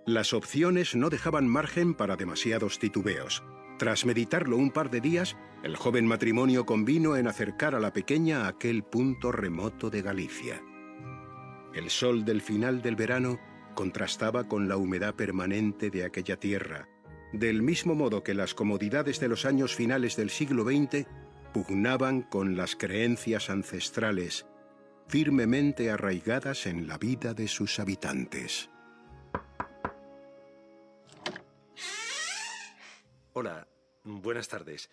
Las opciones no dejaban margen para demasiados titubeos. Tras meditarlo un par de días, el joven matrimonio convino en acercar a la pequeña a aquel punto remoto de Galicia. El sol del final del verano contrastaba con la humedad permanente de aquella tierra, del mismo modo que las comodidades de los años finales del siglo XX pugnaban con las creencias ancestrales, firmemente arraigadas en la vida de sus habitantes. Hola, buenas tardes.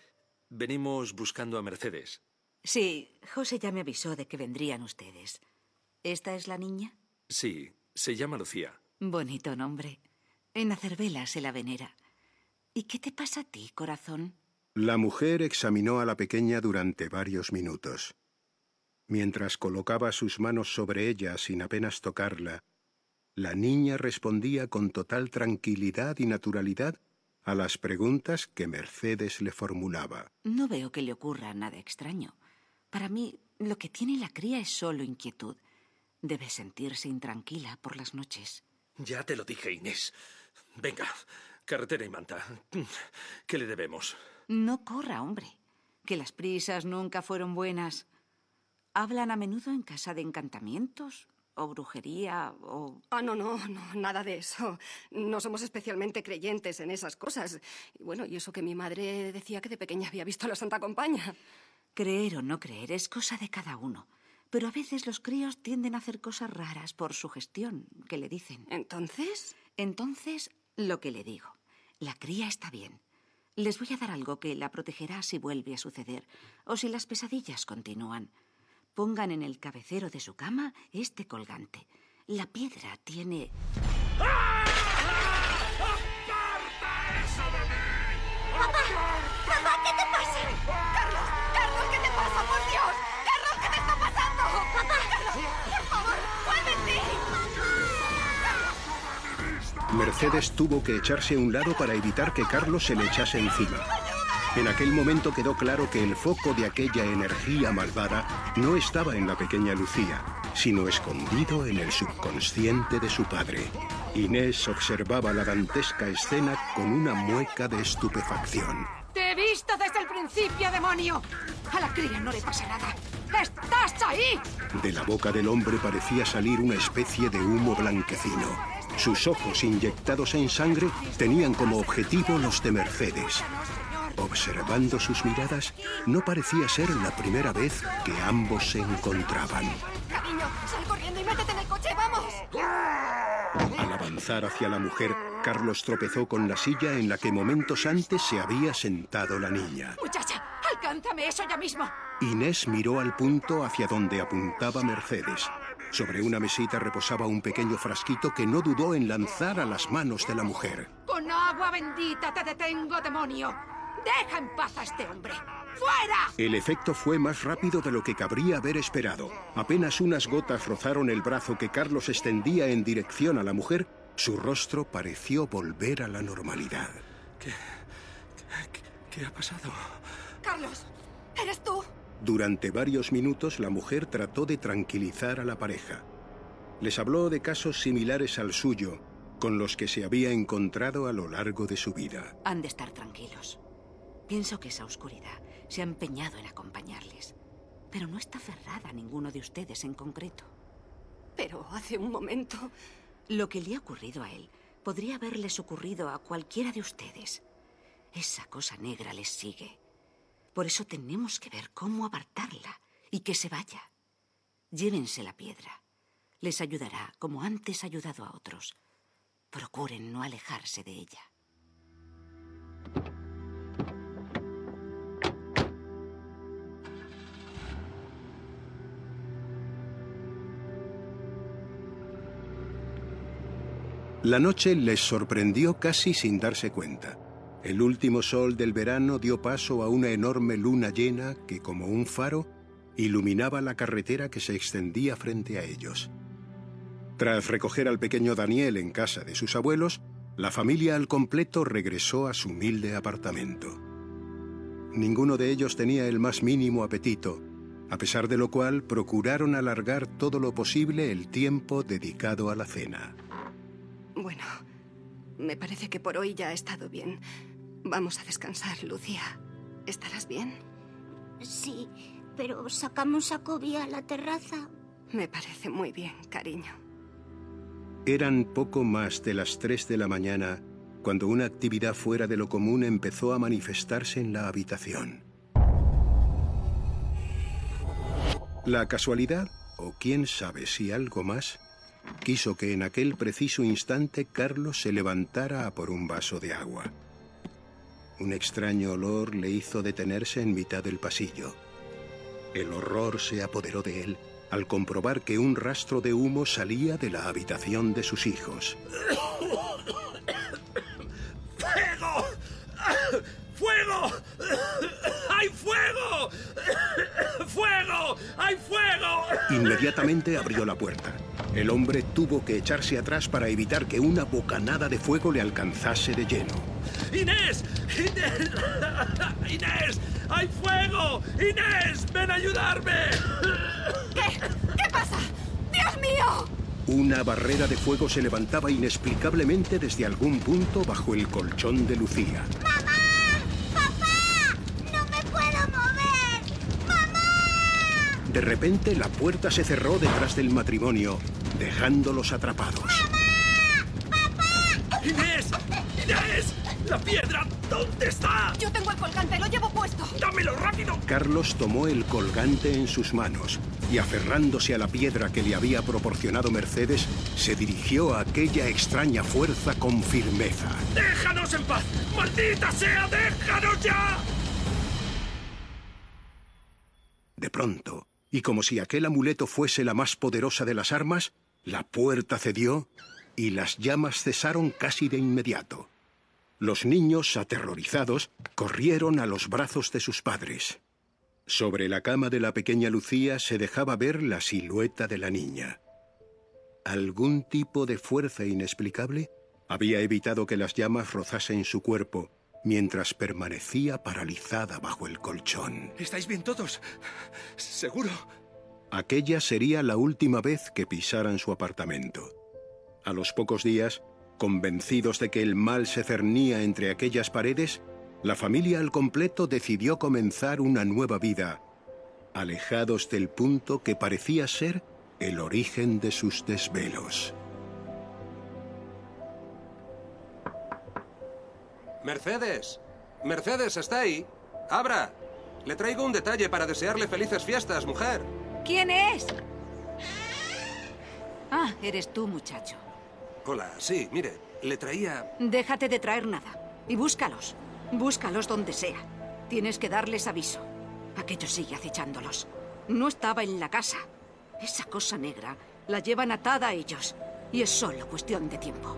Venimos buscando a Mercedes. Sí, José ya me avisó de que vendrían ustedes. ¿Esta es la niña? Sí, se llama Lucía. Bonito nombre. En Acervela se la venera. ¿Y qué te pasa a ti, corazón? La mujer examinó a la pequeña durante varios minutos. Mientras colocaba sus manos sobre ella sin apenas tocarla, la niña respondía con total tranquilidad y naturalidad a las preguntas que Mercedes le formulaba. No veo que le ocurra nada extraño. Para mí, lo que tiene la cría es solo inquietud. Debe sentirse intranquila por las noches. Ya te lo dije, Inés. Venga, carretera y manta. ¿Qué le debemos? No corra, hombre. Que las prisas nunca fueron buenas. ¿Hablan a menudo en casa de encantamientos? ¿O brujería? ¿O...? Ah, no, no, no, nada de eso. No somos especialmente creyentes en esas cosas. Y bueno, y eso que mi madre decía que de pequeña había visto a la Santa Compaña. Creer o no creer es cosa de cada uno. Pero a veces los críos tienden a hacer cosas raras por su gestión, que le dicen. ¿Entonces? Entonces, lo que le digo. La cría está bien. Les voy a dar algo que la protegerá si vuelve a suceder o si las pesadillas continúan. Pongan en el cabecero de su cama este colgante. La piedra tiene... ¡Papá! ¡Papá, qué te pasa! ¡Carlos! ¡Carlos, qué te pasa, por Dios! ¡Carlos, qué te está pasando! ¡Papá! ¡Carlos, por favor, vuélvete! Mercedes tuvo que echarse a un lado para evitar que Carlos se le echase encima. En aquel momento quedó claro que el foco de aquella energía malvada no estaba en la pequeña Lucía, sino escondido en el subconsciente de su padre. Inés observaba la dantesca escena con una mueca de estupefacción. ¡Te he visto desde el principio, demonio! A la cría no le pasa nada. ¡Estás ahí! De la boca del hombre parecía salir una especie de humo blanquecino. Sus ojos inyectados en sangre tenían como objetivo los de Mercedes. Observando sus miradas, no parecía ser la primera vez que ambos se encontraban. Cariño, sal corriendo y métete en el coche, vamos. Al avanzar hacia la mujer, Carlos tropezó con la silla en la que momentos antes se había sentado la niña. Muchacha, alcánzame eso ya mismo. Inés miró al punto hacia donde apuntaba Mercedes. Sobre una mesita reposaba un pequeño frasquito que no dudó en lanzar a las manos de la mujer. Con agua bendita te detengo, demonio. Deja en paz a este hombre. ¡Fuera! El efecto fue más rápido de lo que cabría haber esperado. Apenas unas gotas rozaron el brazo que Carlos extendía en dirección a la mujer, su rostro pareció volver a la normalidad. ¿Qué, qué, qué ha pasado? Carlos, ¿eres tú? Durante varios minutos la mujer trató de tranquilizar a la pareja. Les habló de casos similares al suyo, con los que se había encontrado a lo largo de su vida. Han de estar tranquilos. Pienso que esa oscuridad se ha empeñado en acompañarles. Pero no está aferrada a ninguno de ustedes en concreto. Pero hace un momento... Lo que le ha ocurrido a él podría haberles ocurrido a cualquiera de ustedes. Esa cosa negra les sigue. Por eso tenemos que ver cómo apartarla y que se vaya. Llévense la piedra. Les ayudará como antes ha ayudado a otros. Procuren no alejarse de ella. La noche les sorprendió casi sin darse cuenta. El último sol del verano dio paso a una enorme luna llena que, como un faro, iluminaba la carretera que se extendía frente a ellos. Tras recoger al pequeño Daniel en casa de sus abuelos, la familia al completo regresó a su humilde apartamento. Ninguno de ellos tenía el más mínimo apetito, a pesar de lo cual procuraron alargar todo lo posible el tiempo dedicado a la cena. Bueno, me parece que por hoy ya ha estado bien. Vamos a descansar, Lucía. ¿Estarás bien? Sí, pero sacamos a Kobe a la terraza. Me parece muy bien, cariño. Eran poco más de las 3 de la mañana cuando una actividad fuera de lo común empezó a manifestarse en la habitación. La casualidad, o quién sabe si algo más, quiso que en aquel preciso instante Carlos se levantara a por un vaso de agua. Un extraño olor le hizo detenerse en mitad del pasillo. El horror se apoderó de él al comprobar que un rastro de humo salía de la habitación de sus hijos. ¡Fuego! ¡Fuego! ¡Hay fuego! ¡Fuego! ¡Hay fuego! Inmediatamente abrió la puerta. El hombre tuvo que echarse atrás para evitar que una bocanada de fuego le alcanzase de lleno. ¡Inés! ¡Inés! ¡Inés! ¡Hay fuego! ¡Inés! ¡Ven a ayudarme! ¿Qué? ¿Qué pasa? ¡Dios mío! Una barrera de fuego se levantaba inexplicablemente desde algún punto bajo el colchón de Lucía. ¡No me puedo mover! De repente la puerta se cerró detrás del matrimonio, dejándolos atrapados. ¡Inés! ¡Inés! ¡La piedra! ¿Dónde está? Yo tengo el colgante, lo llevo puesto. ¡Dámelo rápido! Carlos tomó el colgante en sus manos y aferrándose a la piedra que le había proporcionado Mercedes, se dirigió a aquella extraña fuerza con firmeza. ¡Déjanos en paz! ¡Maldita sea! ¡Déjanos ya! De pronto, y como si aquel amuleto fuese la más poderosa de las armas, la puerta cedió y las llamas cesaron casi de inmediato. Los niños, aterrorizados, corrieron a los brazos de sus padres. Sobre la cama de la pequeña Lucía se dejaba ver la silueta de la niña. Algún tipo de fuerza inexplicable había evitado que las llamas rozasen su cuerpo mientras permanecía paralizada bajo el colchón. ¿Estáis bien todos? ¿Seguro? Aquella sería la última vez que pisaran su apartamento. A los pocos días, convencidos de que el mal se cernía entre aquellas paredes, la familia al completo decidió comenzar una nueva vida, alejados del punto que parecía ser el origen de sus desvelos. Mercedes. Mercedes, ¿está ahí? Abra. Le traigo un detalle para desearle felices fiestas, mujer. ¿Quién es? Ah, eres tú, muchacho. Hola, sí, mire, le traía... Déjate de traer nada. Y búscalos. Búscalos donde sea. Tienes que darles aviso. Aquello sigue acechándolos. No estaba en la casa. Esa cosa negra la llevan atada a ellos. Y es solo cuestión de tiempo.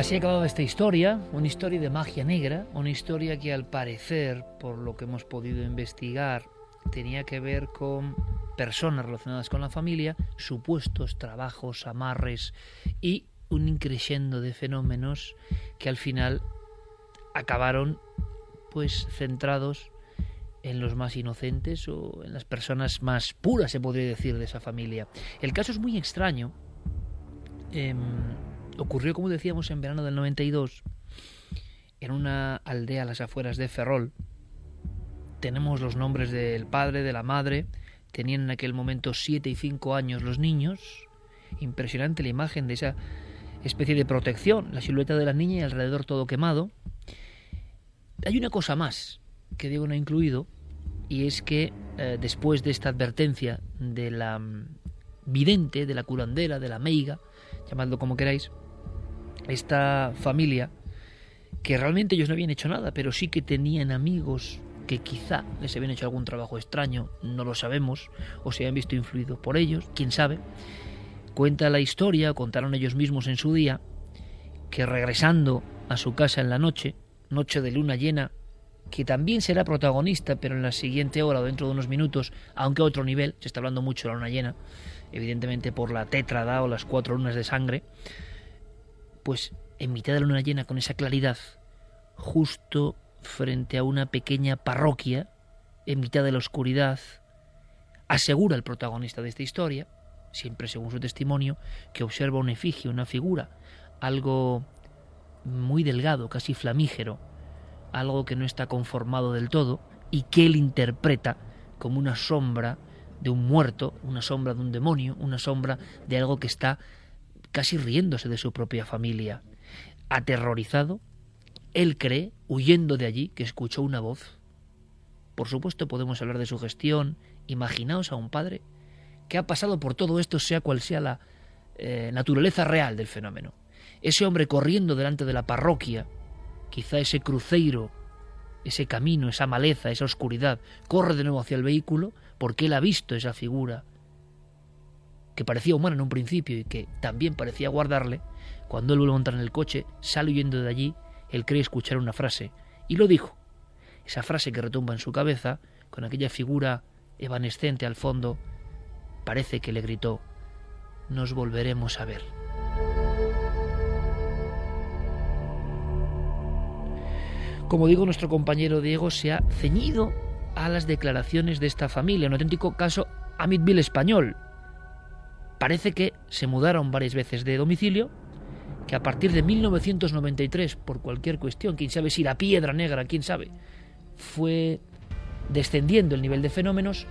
Así acababa esta historia, una historia de magia negra, una historia que al parecer, por lo que hemos podido investigar, tenía que ver con personas relacionadas con la familia, supuestos trabajos, amarres y un increyendo de fenómenos que al final acabaron pues centrados en los más inocentes o en las personas más puras, se podría decir, de esa familia. El caso es muy extraño. Em, ocurrió, como decíamos, en verano del 92, en una aldea a las afueras de Ferrol. Tenemos los nombres del padre, de la madre. Tenían en aquel momento 7 y 5 años los niños. Impresionante la imagen de esa especie de protección, la silueta de la niña y alrededor todo quemado. Hay una cosa más que Diego no ha incluido, y es que eh, después de esta advertencia de la mm, vidente, de la curandera, de la meiga, llamadlo como queráis, esta familia, que realmente ellos no habían hecho nada, pero sí que tenían amigos que quizá les habían hecho algún trabajo extraño, no lo sabemos, o se habían visto influidos por ellos, quién sabe. Cuenta la historia, contaron ellos mismos en su día, que regresando a su casa en la noche, noche de luna llena, que también será protagonista, pero en la siguiente hora o dentro de unos minutos, aunque a otro nivel, se está hablando mucho de la luna llena, evidentemente por la tétrada o las cuatro lunas de sangre, pues en mitad de la luna llena con esa claridad, justo frente a una pequeña parroquia, en mitad de la oscuridad, asegura el protagonista de esta historia, siempre según su testimonio, que observa una efigie, una figura, algo muy delgado, casi flamígero, algo que no está conformado del todo y que él interpreta como una sombra de un muerto, una sombra de un demonio, una sombra de algo que está casi riéndose de su propia familia. Aterrorizado, él cree, huyendo de allí, que escuchó una voz. Por supuesto podemos hablar de su gestión. Imaginaos a un padre que ha pasado por todo esto, sea cual sea la eh, naturaleza real del fenómeno. Ese hombre corriendo delante de la parroquia, quizá ese cruceiro, ese camino, esa maleza, esa oscuridad, corre de nuevo hacia el vehículo porque él ha visto esa figura que parecía humana en un principio y que también parecía guardarle, cuando él vuelve a montar en el coche, sale huyendo de allí, él cree escuchar una frase, y lo dijo. Esa frase que retumba en su cabeza, con aquella figura evanescente al fondo, parece que le gritó, nos volveremos a ver. Como digo, nuestro compañero Diego se ha ceñido a las declaraciones de esta familia, un auténtico caso Amitville español. Parece que se mudaron varias veces de domicilio, que a partir de 1993, por cualquier cuestión, quién sabe si la piedra negra, quién sabe, fue descendiendo el nivel de fenómenos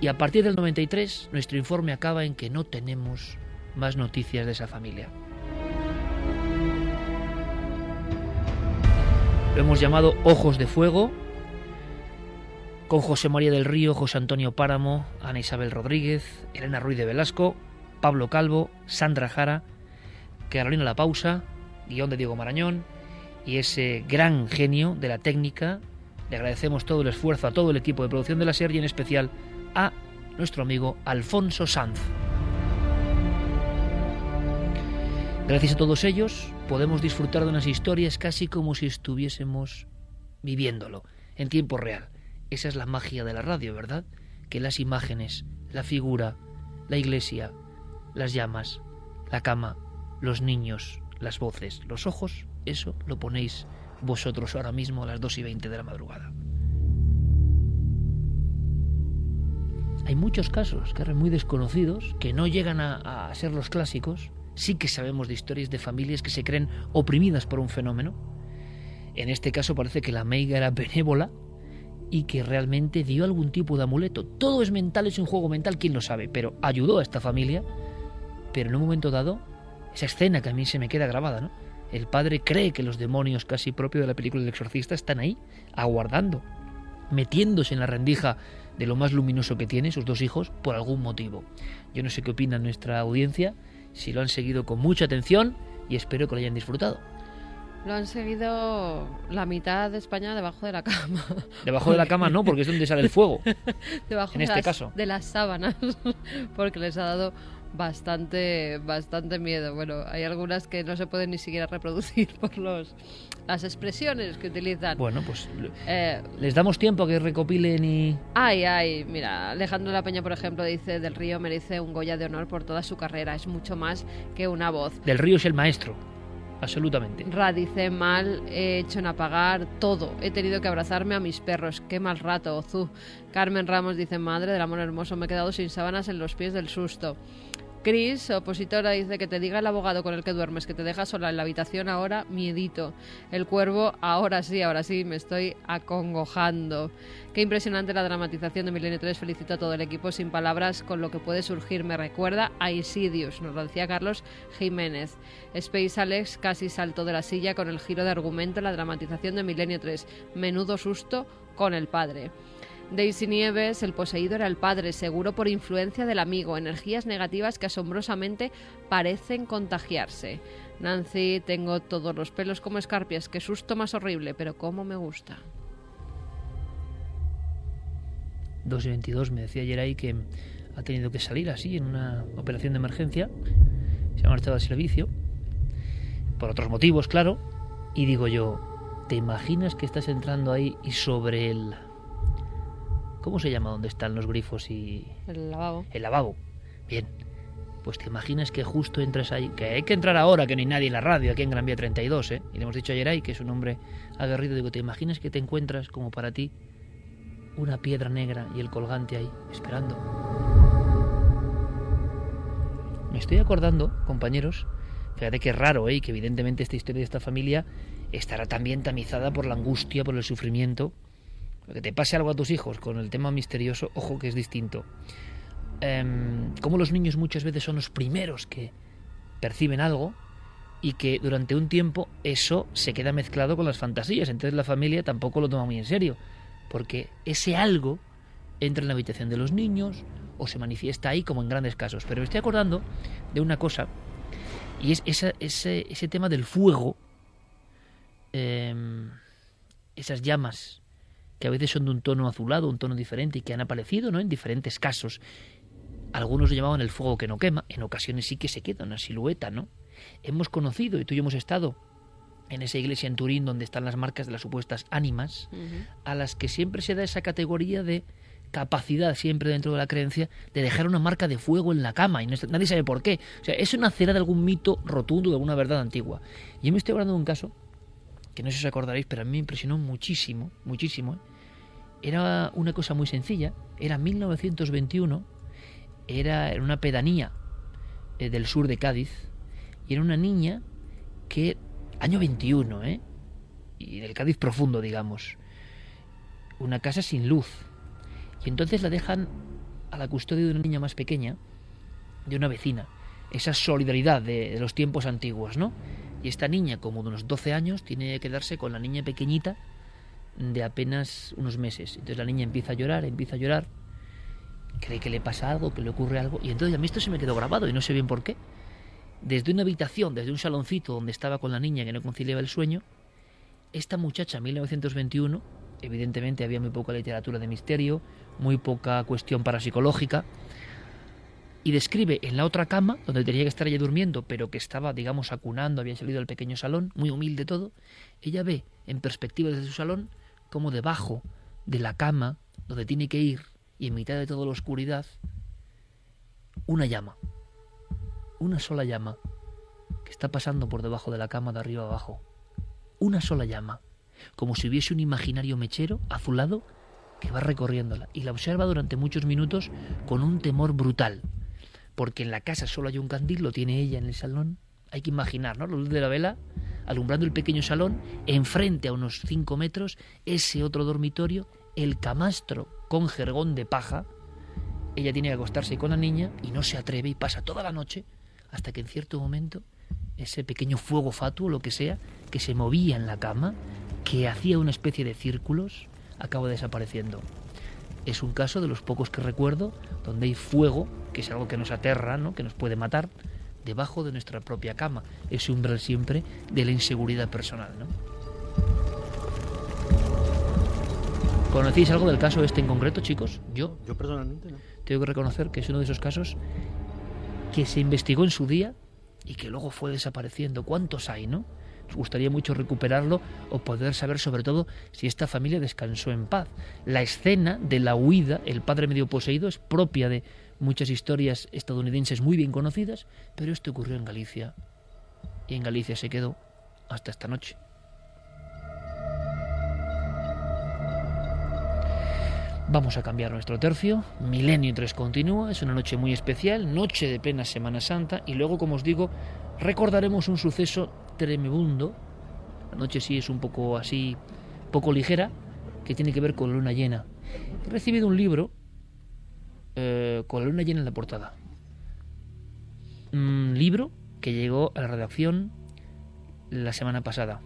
y a partir del 93 nuestro informe acaba en que no tenemos más noticias de esa familia. Lo hemos llamado Ojos de Fuego, con José María del Río, José Antonio Páramo, Ana Isabel Rodríguez, Elena Ruiz de Velasco, Pablo Calvo, Sandra Jara, Carolina La Pausa, guion de Diego Marañón, y ese gran genio de la técnica. Le agradecemos todo el esfuerzo a todo el equipo de producción de la serie y en especial a nuestro amigo Alfonso Sanz. Gracias a todos ellos podemos disfrutar de unas historias casi como si estuviésemos viviéndolo en tiempo real. Esa es la magia de la radio, ¿verdad? Que las imágenes, la figura, la iglesia, las llamas, la cama, los niños, las voces, los ojos, eso lo ponéis vosotros ahora mismo a las 2 y 20 de la madrugada. Hay muchos casos, que muy desconocidos, que no llegan a, a ser los clásicos, sí que sabemos de historias de familias que se creen oprimidas por un fenómeno. En este caso parece que la meiga era benévola y que realmente dio algún tipo de amuleto. Todo es mental, es un juego mental, quién lo sabe, pero ayudó a esta familia. Pero en un momento dado, esa escena que a mí se me queda grabada, ¿no? El padre cree que los demonios casi propios de la película del exorcista están ahí, aguardando, metiéndose en la rendija de lo más luminoso que tiene, sus dos hijos, por algún motivo. Yo no sé qué opina nuestra audiencia, si lo han seguido con mucha atención y espero que lo hayan disfrutado. Lo han seguido la mitad de España debajo de la cama. Debajo de la cama no, porque es donde sale el fuego. debajo en de este las, caso. de las sábanas, porque les ha dado bastante bastante miedo. Bueno, hay algunas que no se pueden ni siquiera reproducir por los las expresiones que utilizan. Bueno, pues Eh, les damos tiempo a que recopilen y Ay, ay, mira, Alejandro La Peña, por ejemplo, dice Del Río merece un Goya de honor por toda su carrera, es mucho más que una voz. Del Río es el maestro, absolutamente. Ra dice mal, he hecho en apagar todo, he tenido que abrazarme a mis perros, qué mal rato, Ozu. Carmen Ramos dice, madre del amor hermoso, me he quedado sin sábanas en los pies del susto. Cris, opositora, dice que te diga el abogado con el que duermes que te deja sola en la habitación ahora, miedito. El cuervo, ahora sí, ahora sí, me estoy acongojando. Qué impresionante la dramatización de Milenio 3. Felicito a todo el equipo sin palabras con lo que puede surgir. Me recuerda a Isidius, nos lo decía Carlos Jiménez. Space Alex casi saltó de la silla con el giro de argumento en la dramatización de Milenio 3. Menudo susto con el padre. Daisy Nieves, el poseído era el padre, seguro por influencia del amigo, energías negativas que asombrosamente parecen contagiarse. Nancy, tengo todos los pelos como escarpias, qué susto más horrible, pero cómo me gusta. 2 y 22 me decía ayer ahí que ha tenido que salir así en una operación de emergencia. Se ha marchado al servicio. Por otros motivos, claro. Y digo yo, ¿te imaginas que estás entrando ahí y sobre el... ¿Cómo se llama donde están los grifos y... El lavabo. El lavabo. Bien. Pues te imaginas que justo entras ahí, que hay que entrar ahora, que no hay nadie en la radio, aquí en Gran Vía 32, ¿eh? Y le hemos dicho ayer ahí que es un hombre aguerrido. Digo, ¿te imaginas que te encuentras como para ti una piedra negra y el colgante ahí, esperando? Me estoy acordando, compañeros, fíjate que es raro, ¿eh? Que evidentemente esta historia de esta familia estará también tamizada por la angustia, por el sufrimiento. Que te pase algo a tus hijos con el tema misterioso, ojo que es distinto. Em, como los niños muchas veces son los primeros que perciben algo y que durante un tiempo eso se queda mezclado con las fantasías. Entonces la familia tampoco lo toma muy en serio, porque ese algo entra en la habitación de los niños o se manifiesta ahí como en grandes casos. Pero me estoy acordando de una cosa y es ese, ese tema del fuego, em, esas llamas que a veces son de un tono azulado, un tono diferente y que han aparecido ¿no? en diferentes casos. Algunos lo llamaban el fuego que no quema, en ocasiones sí que se queda una silueta, ¿no? Hemos conocido, y tú y yo hemos estado en esa iglesia en Turín donde están las marcas de las supuestas ánimas, a las que siempre se da esa categoría de capacidad siempre dentro de la creencia de dejar una marca de fuego en la cama y no- nadie sabe por qué. O sea, eso nacerá de algún mito rotundo, de alguna verdad antigua. Yo me estoy hablando de un caso que no sé si os acordaréis, pero a mí me impresionó muchísimo, muchísimo. ¿eh? Era una cosa muy sencilla, era 1921, era en una pedanía eh, del sur de Cádiz, y era una niña que, año 21, ¿eh? y del Cádiz profundo, digamos, una casa sin luz, y entonces la dejan a la custodia de una niña más pequeña, de una vecina, esa solidaridad de los tiempos antiguos, ¿no? Y esta niña, como de unos 12 años, tiene que quedarse con la niña pequeñita de apenas unos meses. Entonces la niña empieza a llorar, empieza a llorar, cree que le pasa algo, que le ocurre algo, y entonces a mí esto se me quedó grabado y no sé bien por qué. Desde una habitación, desde un saloncito donde estaba con la niña que no conciliaba el sueño, esta muchacha, 1921, evidentemente había muy poca literatura de misterio, muy poca cuestión parapsicológica, y describe en la otra cama, donde tenía que estar ella durmiendo, pero que estaba, digamos, acunando, había salido del pequeño salón, muy humilde todo, ella ve, en perspectiva desde su salón, como debajo de la cama, donde tiene que ir, y en mitad de toda la oscuridad, una llama, una sola llama, que está pasando por debajo de la cama de arriba abajo. Una sola llama, como si hubiese un imaginario mechero azulado que va recorriéndola, y la observa durante muchos minutos con un temor brutal porque en la casa solo hay un candil, lo tiene ella en el salón. Hay que imaginar, ¿no? La luz de la vela alumbrando el pequeño salón, enfrente a unos 5 metros, ese otro dormitorio, el camastro con jergón de paja. Ella tiene que acostarse con la niña y no se atreve y pasa toda la noche hasta que en cierto momento ese pequeño fuego fatuo, lo que sea, que se movía en la cama, que hacía una especie de círculos, acaba desapareciendo. Es un caso de los pocos que recuerdo donde hay fuego, que es algo que nos aterra, ¿no? que nos puede matar, debajo de nuestra propia cama. Ese umbral siempre de la inseguridad personal. ¿no? ¿Conocéis algo del caso este en concreto, chicos? Yo. Yo personalmente no. Tengo que reconocer que es uno de esos casos que se investigó en su día y que luego fue desapareciendo. ¿Cuántos hay, no? Gustaría mucho recuperarlo o poder saber sobre todo si esta familia descansó en paz. La escena de la huida, el padre medio poseído, es propia de muchas historias estadounidenses muy bien conocidas, pero esto ocurrió en Galicia. Y en Galicia se quedó hasta esta noche. Vamos a cambiar nuestro tercio. Milenio 3 continúa. Es una noche muy especial, noche de plena Semana Santa. Y luego, como os digo, recordaremos un suceso tremebundo. La noche sí es un poco así, poco ligera, que tiene que ver con luna llena. He recibido un libro eh, con la luna llena en la portada. Un libro que llegó a la redacción la semana pasada.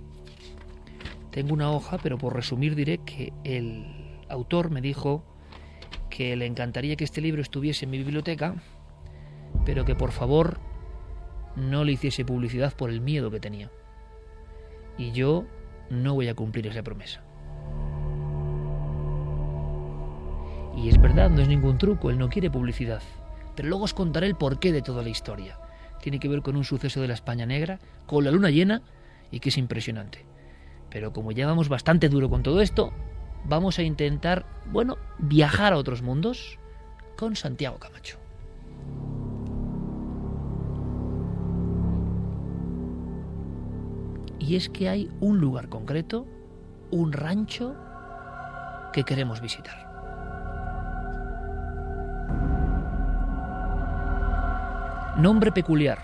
Tengo una hoja, pero por resumir diré que el autor me dijo que le encantaría que este libro estuviese en mi biblioteca, pero que por favor no le hiciese publicidad por el miedo que tenía. Y yo no voy a cumplir esa promesa. Y es verdad, no es ningún truco, él no quiere publicidad. Pero luego os contaré el porqué de toda la historia. Tiene que ver con un suceso de la España negra, con la luna llena, y que es impresionante. Pero como ya vamos bastante duro con todo esto, vamos a intentar, bueno, viajar a otros mundos con Santiago Camacho. Y es que hay un lugar concreto, un rancho que queremos visitar. Nombre peculiar.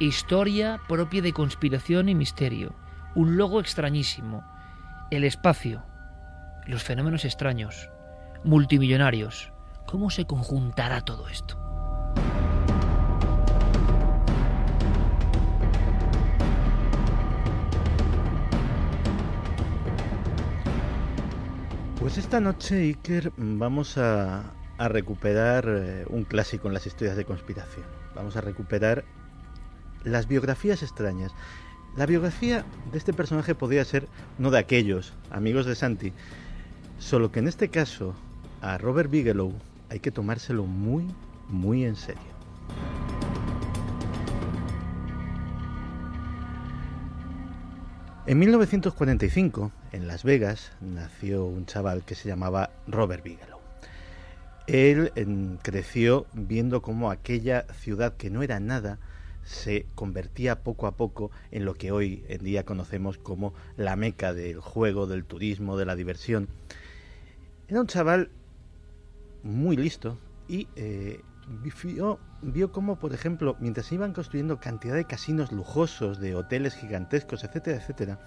Historia propia de conspiración y misterio. Un logo extrañísimo. El espacio. Los fenómenos extraños. Multimillonarios. ¿Cómo se conjuntará todo esto? Pues esta noche, Iker, vamos a, recuperar eh, un clásico en las historias de conspiración. Vamos a recuperar las biografías extrañas. La biografía de este personaje podría ser uno de aquellos, amigos de Santi, solo que en este caso a Robert Bigelow hay que tomárselo muy, muy en serio. En 1945, en Las Vegas, nació un chaval que se llamaba Robert Bigelow. Él creció viendo cómo aquella ciudad que no era nada se convertía poco a poco en lo que hoy en día conocemos como la meca del juego, del turismo, de la diversión. Era un chaval muy listo y eh, vio, vio cómo, por ejemplo, mientras se iban construyendo cantidad de casinos lujosos, de hoteles gigantescos, etcétera, etcétera,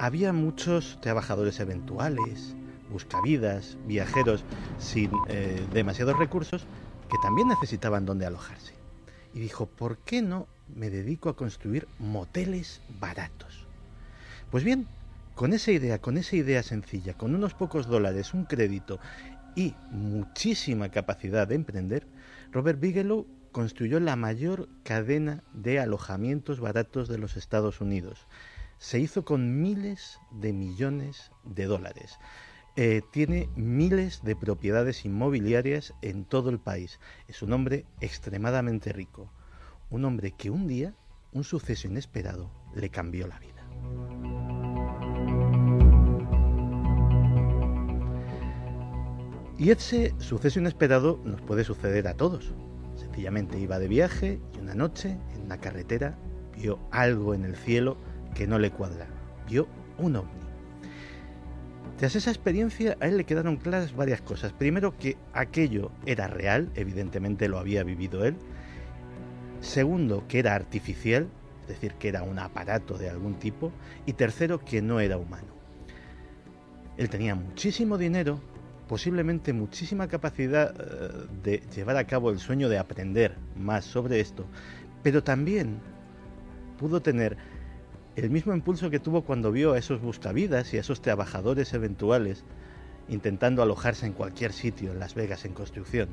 había muchos trabajadores eventuales, buscavidas, viajeros sin eh, demasiados recursos que también necesitaban donde alojarse. Y dijo, ¿por qué no me dedico a construir moteles baratos? Pues bien, con esa idea, con esa idea sencilla, con unos pocos dólares, un crédito y muchísima capacidad de emprender, Robert Bigelow construyó la mayor cadena de alojamientos baratos de los Estados Unidos. Se hizo con miles de millones de dólares. Eh, tiene miles de propiedades inmobiliarias en todo el país. Es un hombre extremadamente rico. Un hombre que un día, un suceso inesperado, le cambió la vida. Y ese suceso inesperado nos puede suceder a todos. Sencillamente iba de viaje y una noche, en una carretera, vio algo en el cielo que no le cuadraba. Vio un ovni. Tras esa experiencia a él le quedaron claras varias cosas. Primero que aquello era real, evidentemente lo había vivido él. Segundo que era artificial, es decir, que era un aparato de algún tipo. Y tercero que no era humano. Él tenía muchísimo dinero, posiblemente muchísima capacidad eh, de llevar a cabo el sueño de aprender más sobre esto, pero también pudo tener el mismo impulso que tuvo cuando vio a esos buscavidas y a esos trabajadores eventuales intentando alojarse en cualquier sitio en Las Vegas en construcción.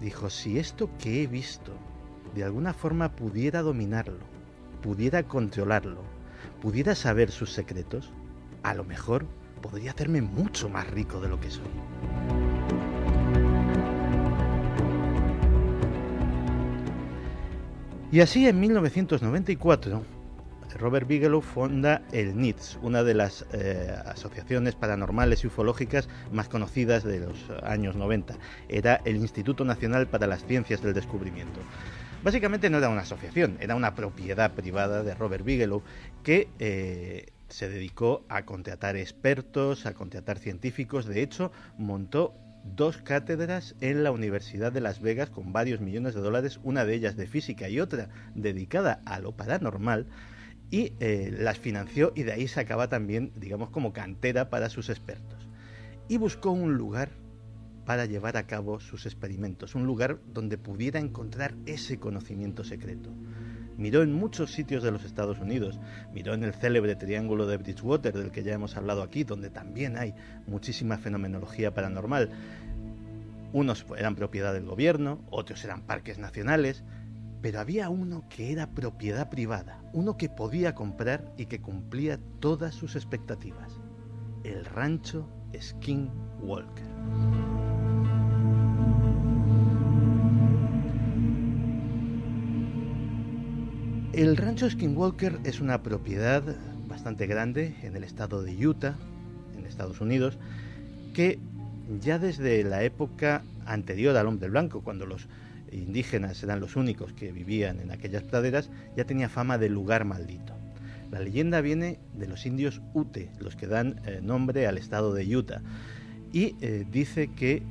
Dijo, si esto que he visto de alguna forma pudiera dominarlo, pudiera controlarlo, pudiera saber sus secretos, a lo mejor podría hacerme mucho más rico de lo que soy. Y así en 1994 Robert Bigelow fonda el NITS, una de las eh, asociaciones paranormales y ufológicas más conocidas de los años 90. Era el Instituto Nacional para las Ciencias del Descubrimiento. Básicamente no era una asociación, era una propiedad privada de Robert Bigelow que eh, se dedicó a contratar expertos, a contratar científicos. De hecho, montó dos cátedras en la Universidad de Las Vegas con varios millones de dólares, una de ellas de física y otra dedicada a lo paranormal y eh, las financió y de ahí sacaba también, digamos, como cantera para sus expertos. Y buscó un lugar para llevar a cabo sus experimentos, un lugar donde pudiera encontrar ese conocimiento secreto. Miró en muchos sitios de los Estados Unidos, miró en el célebre Triángulo de Bridgewater, del que ya hemos hablado aquí, donde también hay muchísima fenomenología paranormal. Unos eran propiedad del gobierno, otros eran parques nacionales, pero había uno que era propiedad privada, uno que podía comprar y que cumplía todas sus expectativas. El rancho Skinwalker. El rancho Skinwalker es una propiedad bastante grande en el estado de Utah, en Estados Unidos, que ya desde la época anterior al hombre blanco, cuando los indígenas eran los únicos que vivían en aquellas praderas, ya tenía fama de lugar maldito. La leyenda viene de los indios Ute, los que dan eh, nombre al estado de Utah, y eh, dice que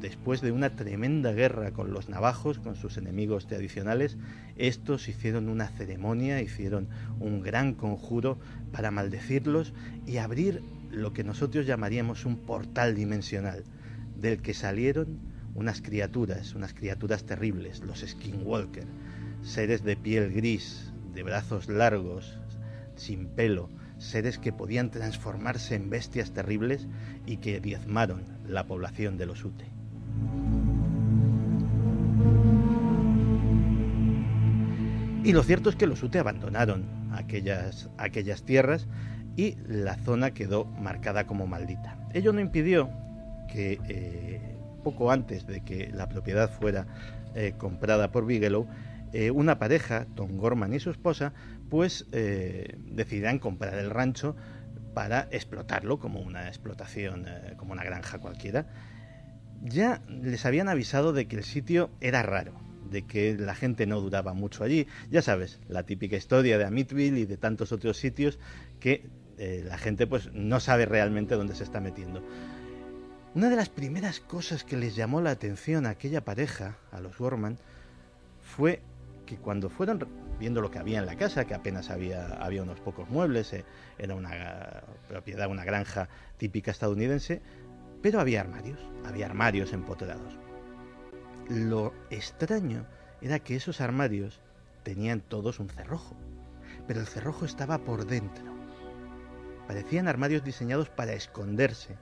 después de una tremenda guerra con los navajos, con sus enemigos tradicionales, estos hicieron una ceremonia, hicieron un gran conjuro para maldecirlos y abrir lo que nosotros llamaríamos un portal dimensional, del que salieron unas criaturas, unas criaturas terribles, los Skinwalker, seres de piel gris, de brazos largos, sin pelo, seres que podían transformarse en bestias terribles y que diezmaron la población de los Ute. Y lo cierto es que los Ute abandonaron aquellas, aquellas tierras y la zona quedó marcada como maldita. Ello no impidió que eh, poco antes de que la propiedad fuera eh, comprada por Bigelow, eh, una pareja, Tom Gorman y su esposa, pues eh, comprar el rancho para explotarlo como una explotación, como una granja cualquiera. Ya les habían avisado de que el sitio era raro, de que la gente no duraba mucho allí. Ya sabes, la típica historia de Amityville y de tantos otros sitios que eh, la gente pues no sabe realmente dónde se está metiendo. Una de las primeras cosas que les llamó la atención a aquella pareja, a los Gorman, fue que cuando fueron viendo lo que había en la casa, que apenas había, había unos pocos muebles, eh, era una propiedad, una granja típica estadounidense, pero había armarios, había armarios empotrados. Lo extraño era que esos armarios tenían todos un cerrojo, pero el cerrojo estaba por dentro. Parecían armarios diseñados para esconderse,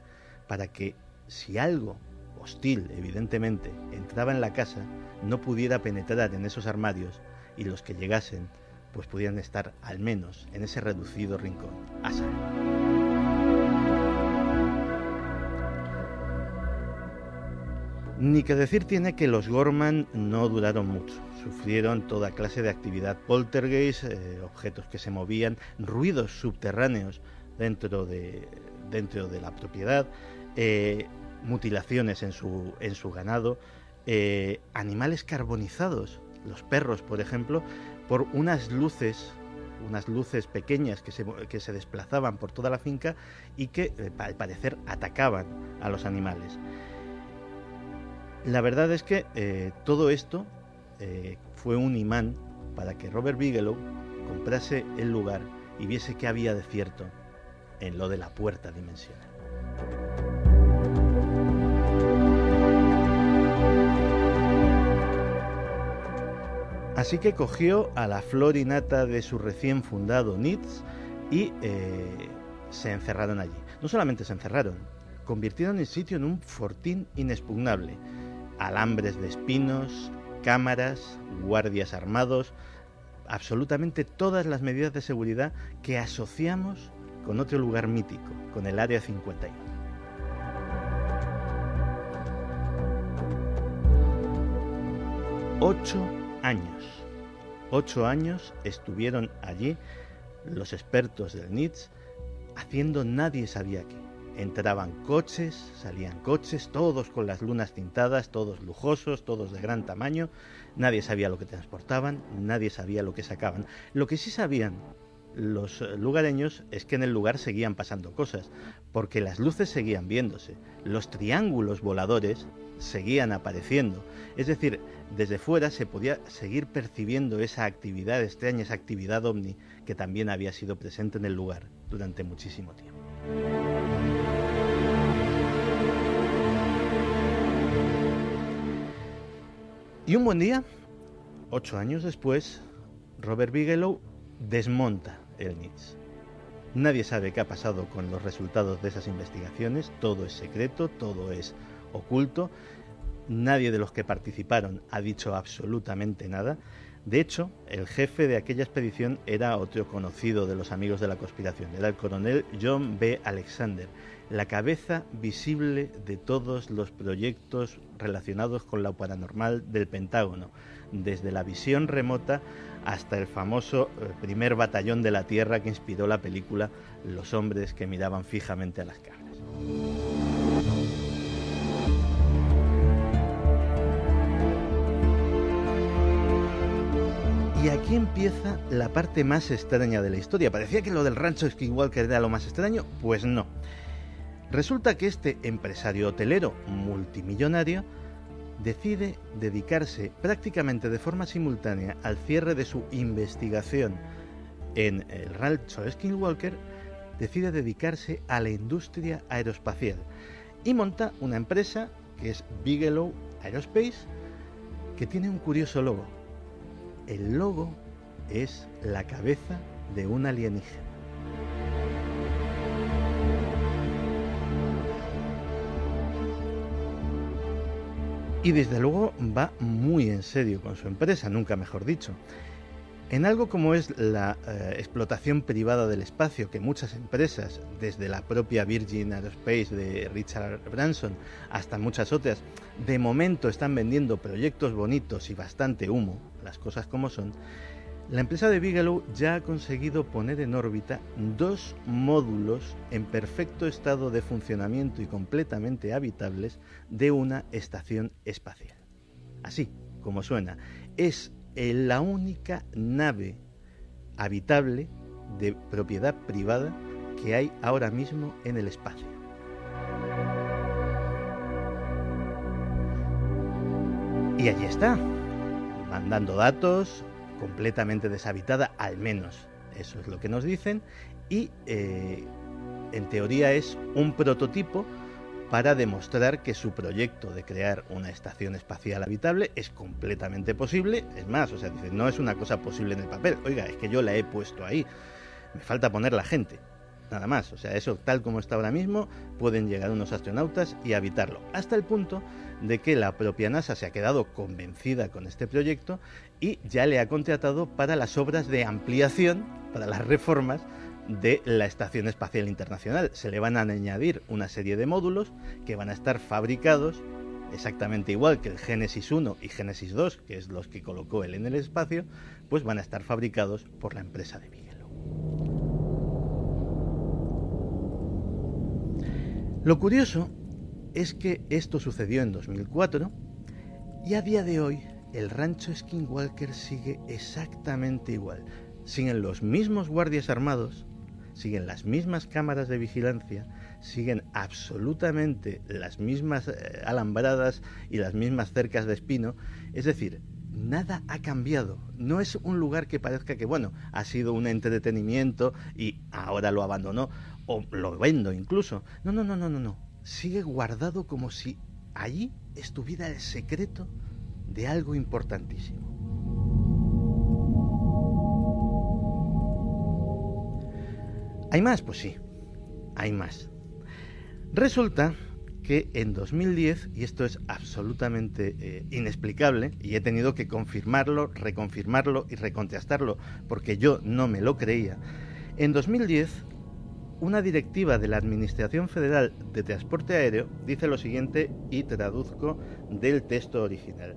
para que si algo hostil, evidentemente, entraba en la casa, no pudiera penetrar en esos armarios y los que llegasen, pues pudieran estar al menos en ese reducido rincón a Ni que decir tiene que los Gorman no duraron mucho. Sufrieron toda clase de actividad poltergeist, eh, objetos que se movían, ruidos subterráneos dentro de, dentro de la propiedad, eh, mutilaciones en su, en su ganado, eh, animales carbonizados, los perros, por ejemplo, por unas luces, unas luces pequeñas que se, que se desplazaban por toda la finca y que eh, al parecer atacaban a los animales. La verdad es que todo esto fue un imán para que Robert Bigelow comprase el lugar y viese que había de cierto en lo de la puerta dimensional. Así que cogió a la flor y nata de su recién fundado NITS y eh, se encerraron allí. No solamente se encerraron, convirtieron el sitio en un fortín inexpugnable. Alambres de espinos, cámaras, guardias armados, absolutamente todas las medidas de seguridad que asociamos con otro lugar mítico, con el Área 51. Ocho años. Ocho años estuvieron allí los expertos del NITS haciendo nadie sabía qué. Entraban coches, salían coches, todos con las lunas tintadas, todos lujosos, todos de gran tamaño. Nadie sabía lo que transportaban, nadie sabía lo que sacaban. Lo que sí sabían los lugareños es que en el lugar seguían pasando cosas, porque las luces seguían viéndose, los triángulos voladores seguían apareciendo. Es decir, desde fuera se podía seguir percibiendo esa actividad extraña, esa actividad ovni que también había sido presente en el lugar durante muchísimo tiempo. Y un buen día, ocho años después, Robert Bigelow desmonta el NITS. Nadie sabe qué ha pasado con los resultados de esas investigaciones, todo es secreto, todo es oculto, nadie de los que participaron ha dicho absolutamente nada. De hecho, el jefe de aquella expedición era otro conocido de los amigos de la conspiración, era el coronel John B. Alexander, la cabeza visible de todos los proyectos relacionados con lo paranormal del Pentágono, desde la visión remota hasta el famoso eh, primer batallón de la Tierra que inspiró la película Los hombres que miraban fijamente a las cabras. Y aquí empieza la parte más extraña de la historia. Parecía que lo del rancho Skinwalker era lo más extraño, pues no. Resulta que este empresario hotelero multimillonario decide dedicarse prácticamente de forma simultánea al cierre de su investigación en el rancho Skinwalker, decide dedicarse a la industria aeroespacial y monta una empresa que es Bigelow Aerospace, que tiene un curioso logo. El logo es la cabeza de un alienígena. Y desde luego va muy en serio con su empresa, nunca mejor dicho. En algo como es la eh, explotación privada del espacio que muchas empresas, desde la propia Virgin Aerospace de Richard Branson hasta muchas otras, de momento están vendiendo proyectos bonitos y bastante humo, las cosas como son, la empresa de Bigelow ya ha conseguido poner en órbita dos módulos en perfecto estado de funcionamiento y completamente habitables de una estación espacial. Así, como suena. Es la única nave habitable de propiedad privada que hay ahora mismo en el espacio. Y allí está, mandando datos, completamente deshabitada, al menos eso es lo que nos dicen, y eh, en teoría es un prototipo para demostrar que su proyecto de crear una estación espacial habitable es completamente posible. Es más, o sea, dice, no es una cosa posible en el papel. Oiga, es que yo la he puesto ahí. Me falta poner la gente. Nada más. O sea, eso tal como está ahora mismo, pueden llegar unos astronautas y habitarlo. Hasta el punto de que la propia NASA se ha quedado convencida con este proyecto y ya le ha contratado para las obras de ampliación, para las reformas de la Estación Espacial Internacional. Se le van a añadir una serie de módulos que van a estar fabricados exactamente igual que el Génesis 1 y Génesis 2, que es los que colocó él en el espacio, pues van a estar fabricados por la empresa de Bigelow. Lo curioso es que esto sucedió en 2004 y a día de hoy el rancho Skinwalker sigue exactamente igual. Siguen los mismos guardias armados, siguen las mismas cámaras de vigilancia, siguen absolutamente las mismas eh, alambradas y las mismas cercas de espino. Es decir, nada ha cambiado. No es un lugar que parezca que, bueno, ha sido un entretenimiento y ahora lo abandonó o lo vendo incluso. No, no, no, no, no, no. Sigue guardado como si allí estuviera el secreto de algo importantísimo. ¿Hay más? Pues sí, hay más. Resulta que en 2010, y esto es absolutamente eh, inexplicable, y he tenido que confirmarlo, reconfirmarlo y recontestarlo porque yo no me lo creía, en 2010 una directiva de la Administración Federal de Transporte Aéreo dice lo siguiente y traduzco del texto original.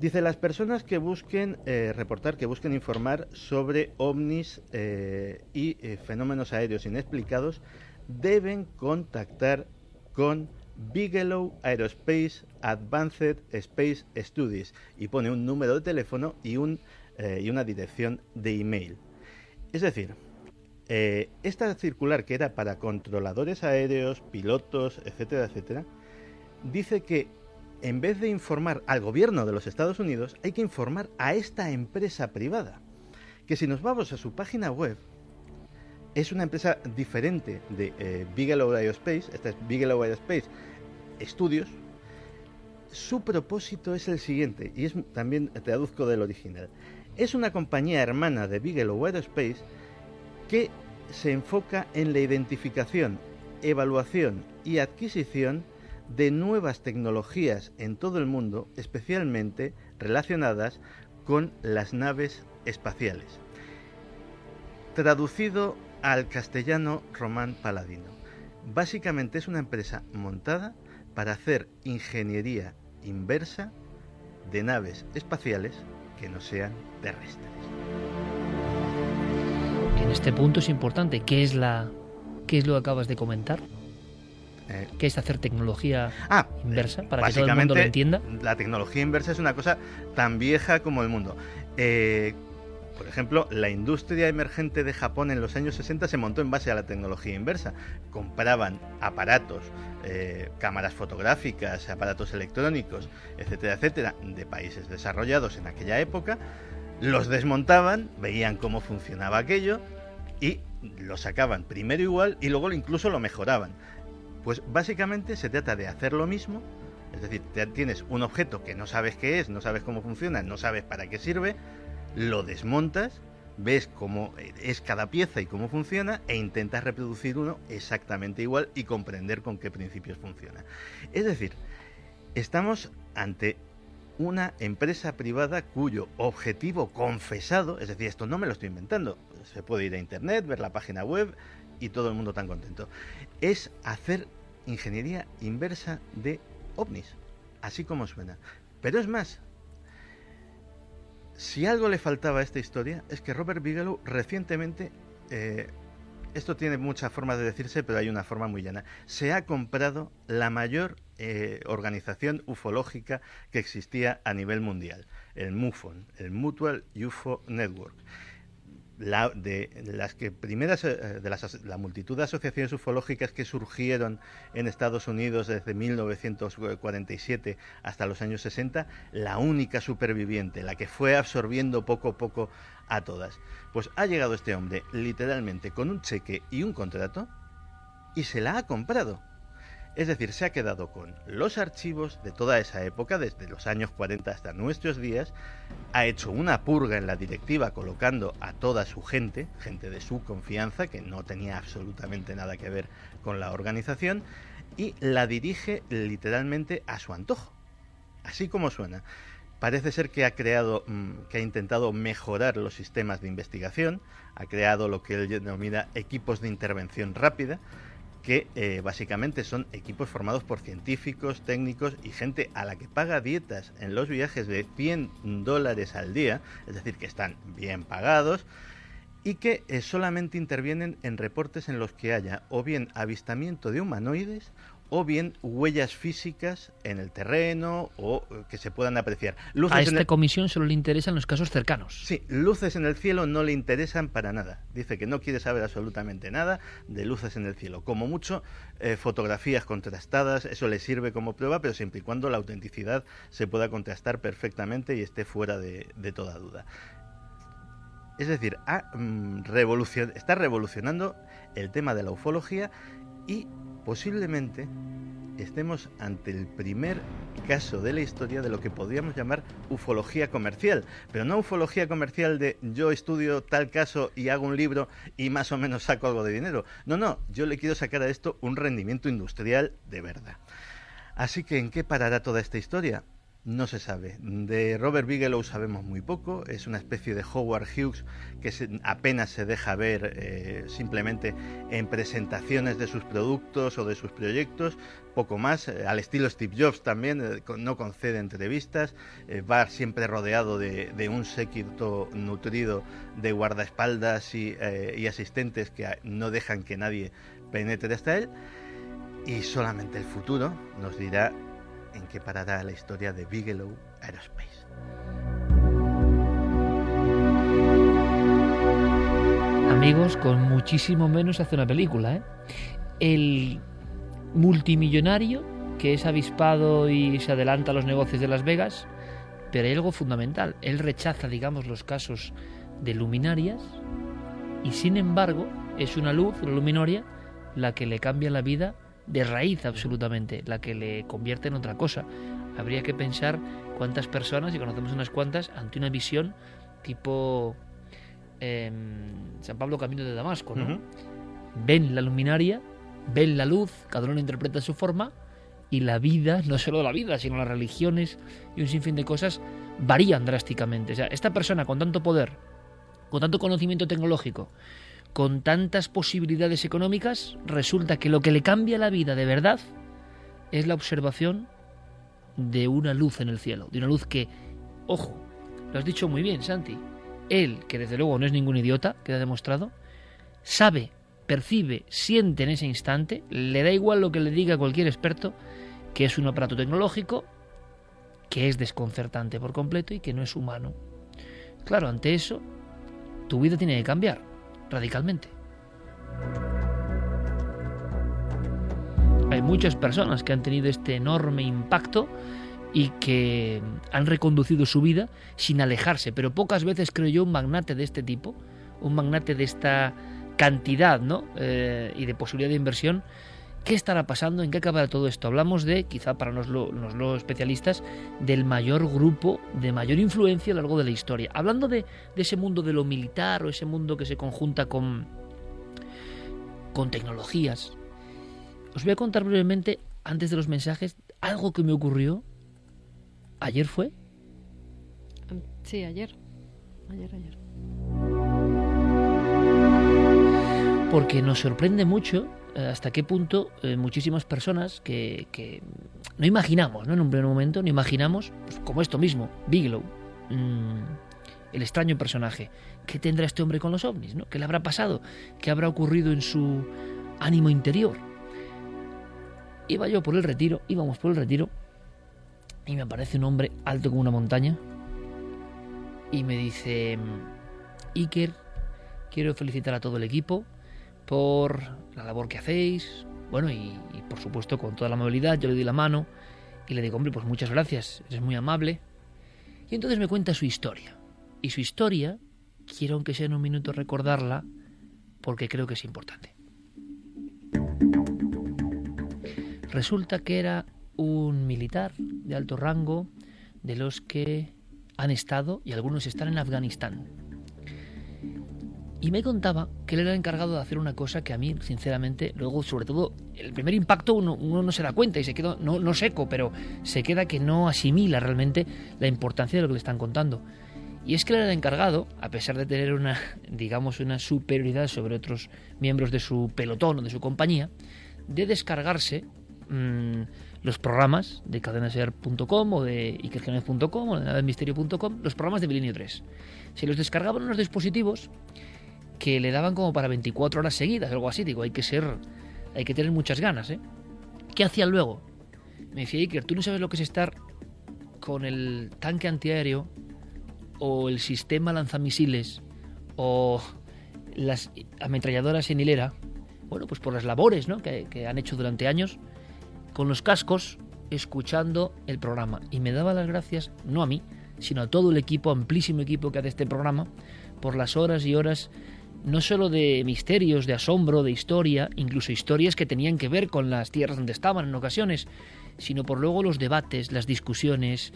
Dice, las personas que busquen eh, reportar, que busquen informar sobre ovnis eh, y eh, fenómenos aéreos inexplicados, deben contactar con Bigelow Aerospace Advanced Space Studies y pone un número de teléfono y, un, y una dirección de email. Es decir, esta circular que era para controladores aéreos, pilotos, etcétera, etcétera, dice que en vez de informar al gobierno de los Estados Unidos, hay que informar a esta empresa privada. Que si nos vamos a su página web, es una empresa diferente de eh, Bigelow Aerospace, esta es Bigelow Aerospace Studios. Su propósito es el siguiente, y es también traduzco del original. Es una compañía hermana de Bigelow Aerospace que se enfoca en la identificación, evaluación y adquisición de nuevas tecnologías en todo el mundo, especialmente relacionadas con las naves espaciales. Traducido al castellano Román Paladino. Básicamente es una empresa montada para hacer ingeniería inversa de naves espaciales que no sean terrestres. En este punto es importante, ¿qué es la qué es lo que acabas de comentar? Eh, ¿Qué es hacer tecnología ah, inversa para que todo el mundo lo entienda? La tecnología inversa es una cosa tan vieja como el mundo. Eh, por ejemplo, la industria emergente de Japón en los años 60 se montó en base a la tecnología inversa. Compraban aparatos, eh, cámaras fotográficas, aparatos electrónicos, etcétera, etcétera, de países desarrollados en aquella época, los desmontaban, veían cómo funcionaba aquello y lo sacaban primero igual y luego incluso lo mejoraban. Pues básicamente se trata de hacer lo mismo, es decir, tienes un objeto que no sabes qué es, no sabes cómo funciona, no sabes para qué sirve, lo desmontas, ves cómo es cada pieza y cómo funciona e intentas reproducir uno exactamente igual y comprender con qué principios funciona. Es decir, estamos ante una empresa privada cuyo objetivo confesado, es decir, esto no me lo estoy inventando, se puede ir a internet, ver la página web y todo el mundo tan contento, es hacer ingeniería inversa de ovnis, así como suena. Pero es más, si algo le faltaba a esta historia es que Robert Bigelow recientemente eh, esto tiene muchas formas de decirse, pero hay una forma muy llana. Se ha comprado la mayor eh, organización ufológica que existía a nivel mundial, el MUFON, el Mutual UFO Network la, de las que primeras eh, de las, la multitud de asociaciones ufológicas que surgieron en Estados Unidos desde 1947 hasta los años 60, la única superviviente, la que fue absorbiendo poco a poco a todas. Pues ha llegado este hombre literalmente con un cheque y un contrato y se la ha comprado. Es decir, se ha quedado con los archivos de toda esa época, desde los años 40 hasta nuestros días, ha hecho una purga en la directiva colocando a toda su gente, gente de su confianza, que no tenía absolutamente nada que ver con la organización, y la dirige literalmente a su antojo. Así como suena. Parece ser que ha creado, mm, que ha intentado mejorar los sistemas de investigación, ha creado lo que él denomina equipos de intervención rápida, que eh, básicamente son equipos formados por científicos, técnicos y gente a la que paga dietas en los viajes de 100 dólares al día, es decir, que están bien pagados, y que eh, solamente intervienen en reportes en los que haya o bien avistamiento de humanoides o bien huellas físicas en el terreno o eh, que se puedan apreciar. a esta comisión solo le interesan los casos cercanos. Sí, luces en el cielo no le interesan para nada. Dice que no quiere saber absolutamente nada de luces en el cielo. Como mucho, eh, fotografías contrastadas, eso le sirve como prueba, pero siempre y cuando la autenticidad se pueda contrastar perfectamente y esté fuera de, toda duda. Es decir, mm, está revolucionando el tema de la ufología y posiblemente estemos ante el primer caso de la historia de lo que podríamos llamar ufología comercial, pero no ufología comercial de yo estudio tal caso y hago un libro y más o menos saco algo de dinero. No, no, yo le quiero sacar a esto un rendimiento industrial de verdad. Así que, ¿en qué parará toda esta historia? No se sabe. De Robert Bigelow sabemos muy poco. Es una especie de Howard Hughes que apenas se deja ver eh, simplemente en presentaciones de sus productos o de sus proyectos. Poco más. Eh, al estilo Steve Jobs también eh, no concede entrevistas. va siempre rodeado de, un séquito nutrido de guardaespaldas y, y asistentes que no dejan que nadie penetre hasta él. Y solamente el futuro nos dirá qué parará la historia de Bigelow Aerospace. Amigos, con muchísimo menos hace una película. ¿eh? El multimillonario que es avispado y se adelanta a los negocios de Las Vegas, pero hay algo fundamental. Él rechaza, digamos, los casos de luminarias y sin embargo es una luz, una luminoria, la que le cambia la vida de raíz absolutamente, la que le convierte en otra cosa. Habría que pensar cuántas personas, y conocemos unas cuantas, ante una visión tipo em, San Pablo Camino de Damasco, ¿no? Ven la luminaria, ven la luz, cada uno interpreta su forma, y la vida, no solo la vida, sino las religiones y un sinfín de cosas varían drásticamente. O sea, esta persona con tanto poder, con tanto conocimiento tecnológico, con tantas posibilidades económicas, resulta que lo que le cambia la vida de verdad es la observación de una luz en el cielo, de una luz que, ojo, lo has dicho muy bien, Santi, él, que desde luego no es ningún idiota, queda demostrado, sabe, percibe, siente en ese instante, le da igual lo que le diga cualquier experto, que es un aparato tecnológico que es desconcertante por completo y que no es humano. Claro, ante eso, tu vida tiene que cambiar radicalmente. Hay muchas personas que han tenido este enorme impacto y que han reconducido su vida sin alejarse, pero pocas veces creo yo un magnate de este tipo, un magnate de esta cantidad ¿no? Eh, y de posibilidad de inversión, ¿Qué estará pasando? ¿En qué acabará todo esto? Hablamos de, quizá para los, los especialistas, del mayor grupo de mayor influencia a lo largo de la historia. Hablando de, ese mundo de lo militar o ese mundo que se conjunta con, con tecnologías, os voy a contar brevemente, antes de los mensajes, algo que me ocurrió. ¿Ayer fue? Sí, ayer. Ayer, ayer. Porque nos sorprende mucho hasta qué punto eh, muchísimas personas que, no imaginamos, ¿no? En un primer momento, no imaginamos, pues, como esto mismo, Bigelow, mm, el extraño personaje. ¿Qué tendrá este hombre con los ovnis? ¿no? ¿Qué le habrá pasado? ¿Qué habrá ocurrido en su ánimo interior? Iba yo por el retiro, íbamos por el retiro, y me aparece un hombre alto como una montaña, y me dice, Iker, quiero felicitar a todo el equipo por la labor que hacéis, bueno, y, por supuesto con toda la amabilidad, yo le di la mano, y le digo, hombre, pues muchas gracias, eres muy amable. Y entonces me cuenta su historia. Y su historia, quiero aunque sea en un minuto recordarla, porque creo que es importante. Resulta que era un militar de alto rango de los que han estado y algunos están en Afganistán. Y me contaba que él era encargado de hacer una cosa que a mí, sinceramente, luego, sobre todo, el primer impacto uno, uno no se da cuenta y se queda, no, no seco, pero se queda que no asimila realmente la importancia de lo que le están contando. Y es que él era el encargado, a pesar de tener una, digamos, una superioridad sobre otros miembros de su pelotón o de su compañía, de descargarse mmm, los programas de cadenaser.com o de ikergenes.com o de nadamisterio.com, los programas de Milenio 3. Se los descargaban unos dispositivos que le daban como para 24 horas seguidas, algo así. Digo, hay que ser, hay que tener muchas ganas, ¿eh? ¿Qué hacía luego? Me decía Iker, tú no sabes lo que es estar con el tanque antiaéreo o el sistema lanzamisiles o las ametralladoras en hilera, bueno, pues por las labores ¿no? que, que han hecho durante años, con los cascos, escuchando el programa. Y me daba las gracias, no a mí, sino a todo el equipo, amplísimo equipo que hace este programa, por las horas y horas no solo de misterios, de asombro, de historia, incluso historias que tenían que ver con las tierras donde estaban en ocasiones, sino por luego los debates, las discusiones,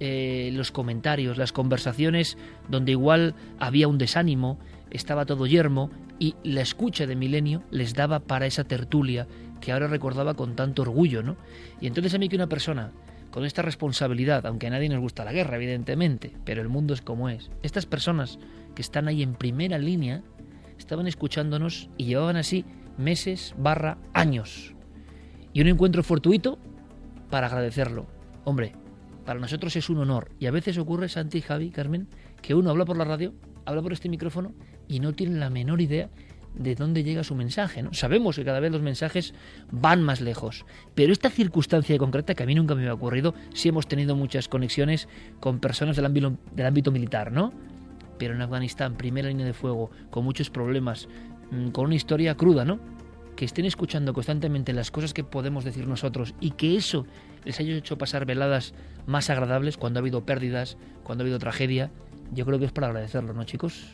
eh, los comentarios, las conversaciones donde igual había un desánimo, estaba todo yermo y la escucha de Milenio les daba para esa tertulia que ahora recordaba con tanto orgullo, ¿no? Y entonces a mí que una persona con esta responsabilidad, aunque a nadie nos gusta la guerra, evidentemente, pero el mundo es como es, estas personas que están ahí en primera línea, estaban escuchándonos y llevaban así meses barra años. Y un encuentro fortuito para agradecerlo. Hombre, para nosotros es un honor. Y a veces ocurre, Santi, Javi, Carmen, que uno habla por la radio, habla por este micrófono y no tiene la menor idea de dónde llega su mensaje. ¿no? Sabemos que cada vez los mensajes van más lejos, pero esta circunstancia concreta que a mí nunca me había ocurrido, sí hemos tenido muchas conexiones con personas del ámbito, del ámbito militar, ¿no? Pero en Afganistán, primera línea de fuego, con muchos problemas, mm, con una historia cruda, ¿no? Que estén escuchando constantemente las cosas que podemos decir nosotros y que eso les haya hecho pasar veladas más agradables cuando ha habido pérdidas, cuando ha habido tragedia, yo creo que es para agradecerlo, ¿no, chicos?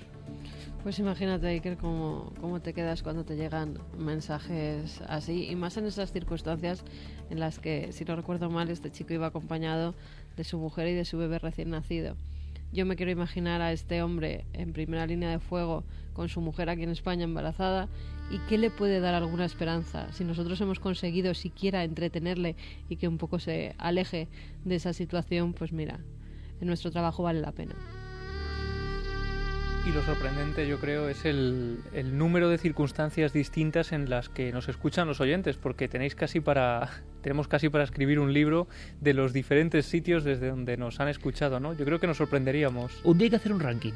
Pues imagínate, Iker, cómo, cómo te quedas cuando te llegan mensajes así, y más en esas circunstancias en las que, si no recuerdo mal, este chico iba acompañado de su mujer y de su bebé recién nacido. Yo me quiero imaginar a este hombre en primera línea de fuego con su mujer aquí en España embarazada y qué le puede dar alguna esperanza si nosotros hemos conseguido siquiera entretenerle y que un poco se aleje de esa situación, pues mira, en nuestro trabajo vale la pena. Y lo sorprendente, yo creo, es el, el, número de circunstancias distintas en las que nos escuchan los oyentes, porque tenéis casi para, tenemos casi para escribir un libro de los diferentes sitios desde donde nos han escuchado, ¿no? Yo creo que nos sorprenderíamos. Un día hay que hacer un ranking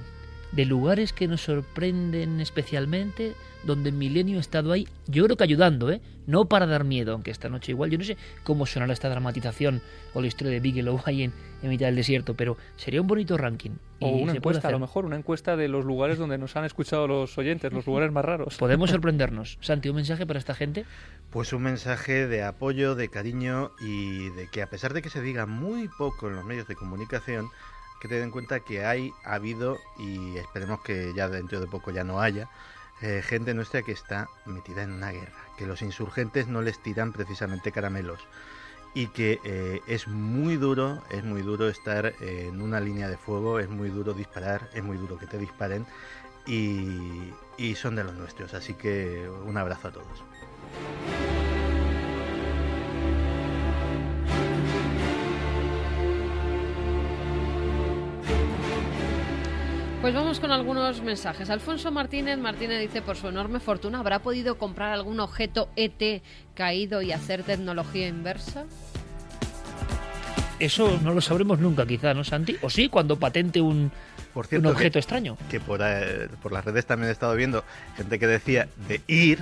de lugares que nos sorprenden especialmente, donde Milenio ha estado ahí, yo creo que ayudando, ¿eh? No para dar miedo, aunque esta noche igual, yo no sé cómo sonará esta dramatización o la historia de Bigelow ahí en, en mitad del desierto, pero sería un bonito ranking. O una encuesta, a lo mejor, una encuesta de los lugares donde nos han escuchado los oyentes, los lugares más raros. Podemos sorprendernos. Santi, ¿un mensaje para esta gente? Pues un mensaje de apoyo, de cariño y de que a pesar de que se diga muy poco en los medios de comunicación, que tener en cuenta que hay, ha habido y esperemos que ya dentro de poco ya no haya, eh, gente nuestra que está metida en una guerra, que los insurgentes no les tiran precisamente caramelos y que eh, es muy duro, es muy duro estar eh, en una línea de fuego, es muy duro disparar, es muy duro que te disparen y, y son de los nuestros, así que un abrazo a todos. Pues vamos con algunos mensajes. Alfonso Martínez Martínez dice, por su enorme fortuna, ¿habrá podido comprar algún objeto ET caído y hacer tecnología inversa? Eso no lo sabremos nunca, quizá, ¿no, Santi? O sí, cuando patente un, Por cierto, un objeto que- extraño. Que por, eh, por las redes también he estado viendo gente que decía de ir.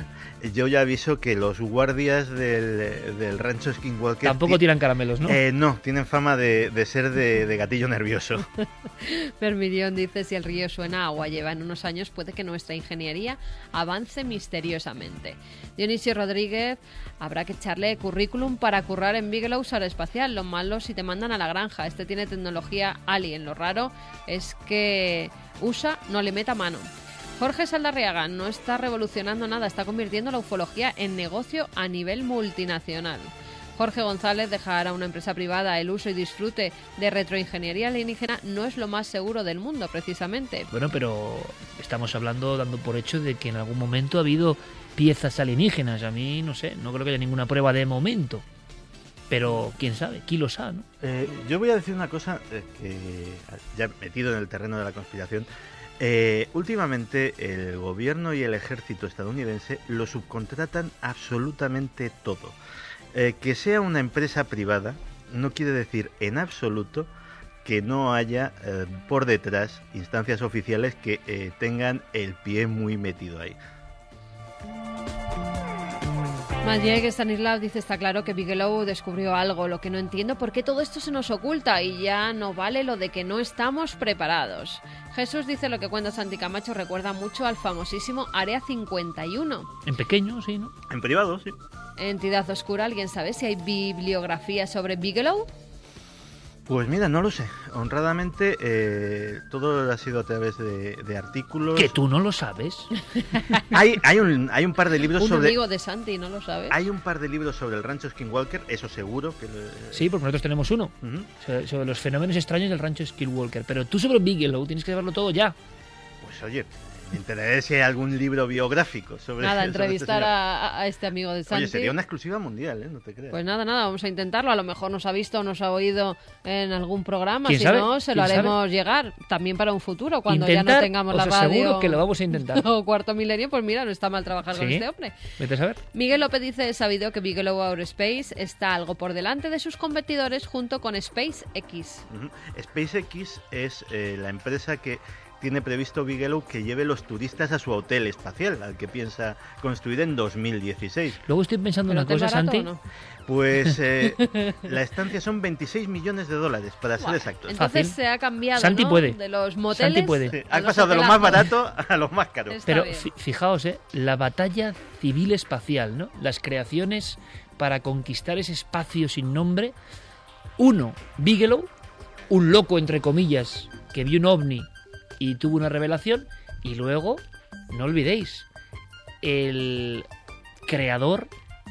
Yo ya aviso que los guardias del, del rancho Skinwalker. Tampoco ti- tiran caramelos, ¿no? Eh, no, tienen fama de, de ser de, de gatillo nervioso. Permidión dice, si el río suena a agua lleva en unos años, puede que nuestra ingeniería avance misteriosamente. Dionisio Rodríguez, habrá que echarle currículum para currar en Bigelow Espacial. Lo malo si te mandan a la granja. Este tiene tecnología alien. Lo raro es que USA no le meta mano. Jorge Saldarriaga no está revolucionando nada, está convirtiendo la ufología en negocio a nivel multinacional. Jorge González dejará a una empresa privada el uso y disfrute de retroingeniería alienígena no es lo más seguro del mundo, precisamente. Bueno, pero estamos hablando, dando por hecho de que en algún momento ha habido piezas alienígenas. A mí, no sé, no creo que haya ninguna prueba de momento. Pero quién sabe, kilos ha, ¿no? Eh, yo voy a decir una cosa eh, que ya metido en el terreno de la conspiración. Eh, últimamente el gobierno y el ejército estadounidense lo subcontratan absolutamente todo. Que sea una empresa privada no quiere decir en absoluto que no haya por detrás instancias oficiales que tengan el pie muy metido ahí. Majek Stanislav dice, está claro que Bigelow descubrió algo, lo que no entiendo por qué todo esto se nos oculta y ya no vale lo de que no estamos preparados. Jesús dice lo que cuenta Santi Camacho recuerda mucho al famosísimo Área 51. En pequeño, sí, ¿no? En privado, sí. Entidad oscura, ¿alguien sabe si hay bibliografía sobre Bigelow? Pues mira, no lo sé. Honradamente, eh, todo ha sido a través de, de artículos. Que tú no lo sabes. Hay, hay, un, hay un par de libros Un sobre. amigo de Santi, ¿no lo sabes? Hay un par de libros sobre el rancho Skinwalker, eso seguro. Que lo- Sí, porque nosotros tenemos uno. sobre, sobre los fenómenos extraños del rancho Skillwalker. Pero tú sobre Bigelow tienes que saberlo todo ya. Pues oye, me enteraré si hay algún libro biográfico sobre Nada, sobre este entrevistar a, a este amigo de Santi. Oye, sería una exclusiva mundial, ¿eh? No te creas. Pues nada, nada, vamos a intentarlo. A lo mejor nos ha visto o nos ha oído en algún programa. ¿Quién Si sabe? no, se lo ¿Quién haremos llegar también para un futuro, cuando ya no Intentar, tengamos os la radio. aseguro que lo vamos a intentar. o cuarto milenio, pues mira, no está mal trabajar con Sí. este hombre. Vete a saber. Miguel López dice, he sabido que Bigelow Aerospace está algo por delante de sus competidores junto con SpaceX. Ujú. SpaceX es eh, la empresa que tiene previsto Bigelow que lleve los turistas a su hotel espacial, al que piensa construir en 2016. Luego estoy pensando ¿Pero una cosa, barato Santi. no? Pues eh, la estancia son 26 millones de dólares, para ser exactos. Entonces se ha cambiado Santi ¿no? puede. de los moteles Santi puede. Sí, ha pasado de lo más barato a lo más caro. Está Pero bien. fijaos, ¿eh? la batalla civil espacial, ¿no? Las creaciones para conquistar ese espacio sin nombre. Uno, Bigelow, un loco entre comillas, que vio un ovni y tuvo una revelación. Y luego, no olvidéis, el creador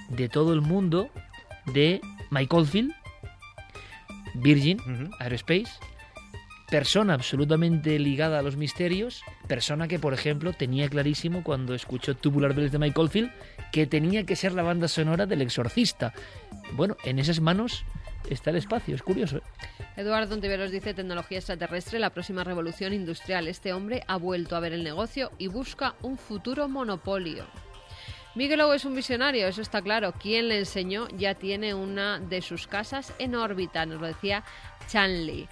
de todo el mundo de Mike Oldfield, Virgin Aerospace, persona absolutamente ligada a los misterios, persona que, por ejemplo, tenía clarísimo cuando escuchó Tubular Bells de Mike Oldfield que tenía que ser la banda sonora del exorcista. Bueno, en esas manos está el espacio, es curioso. ¿eh? Eduardo Ontiveros dice tecnología extraterrestre, la próxima revolución industrial. Este hombre ha vuelto a ver el negocio y busca un futuro monopolio. Bigelow es un visionario, eso está claro. Quien le enseñó ya tiene una de sus casas en órbita, nos lo decía Chanley.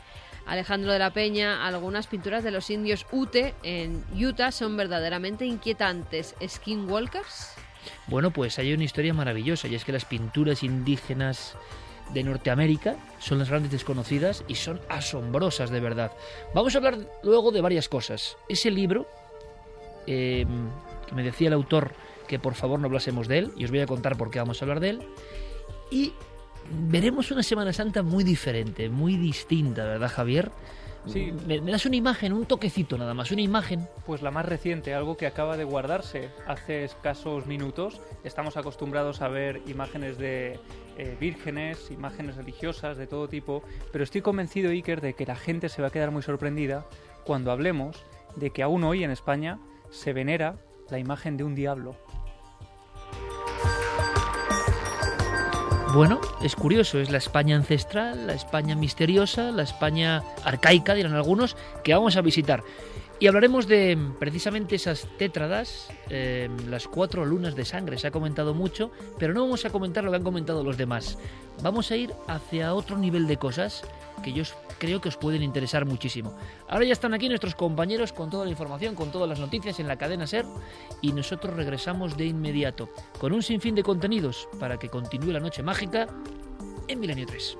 Alejandro de la Peña, algunas pinturas de los indios Ute en Utah son verdaderamente inquietantes. ¿Skinwalkers? Bueno, pues hay una historia maravillosa y es que las pinturas indígenas de Norteamérica son las grandes desconocidas y son asombrosas de verdad. Vamos a hablar luego de varias cosas. Ese libro, eh, que me decía el autor que por favor no hablásemos de él, y os voy a contar por qué vamos a hablar de él, y veremos una Semana Santa muy diferente, muy distinta, ¿verdad Javier? Sí. Me, me das una imagen, un toquecito nada más, una imagen. Pues la más reciente, algo que acaba de guardarse hace escasos minutos. Estamos acostumbrados a ver imágenes de eh, vírgenes, imágenes religiosas de todo tipo, pero estoy convencido, Iker, de que la gente se va a quedar muy sorprendida cuando hablemos de que aún hoy en España se venera la imagen de un diablo. Bueno, es curioso, es la España ancestral, la España misteriosa, la España arcaica, dirán algunos, que vamos a visitar. Y hablaremos de precisamente esas tétradas, eh, las cuatro lunas de sangre. Se ha comentado mucho, pero no vamos a comentar lo que han comentado los demás. Vamos a ir hacia otro nivel de cosas que yo creo que os pueden interesar muchísimo. Ahora ya están aquí nuestros compañeros con toda la información, con todas las noticias en la cadena SER y nosotros regresamos de inmediato con un sinfín de contenidos para que continúe la noche mágica en Milenio 3.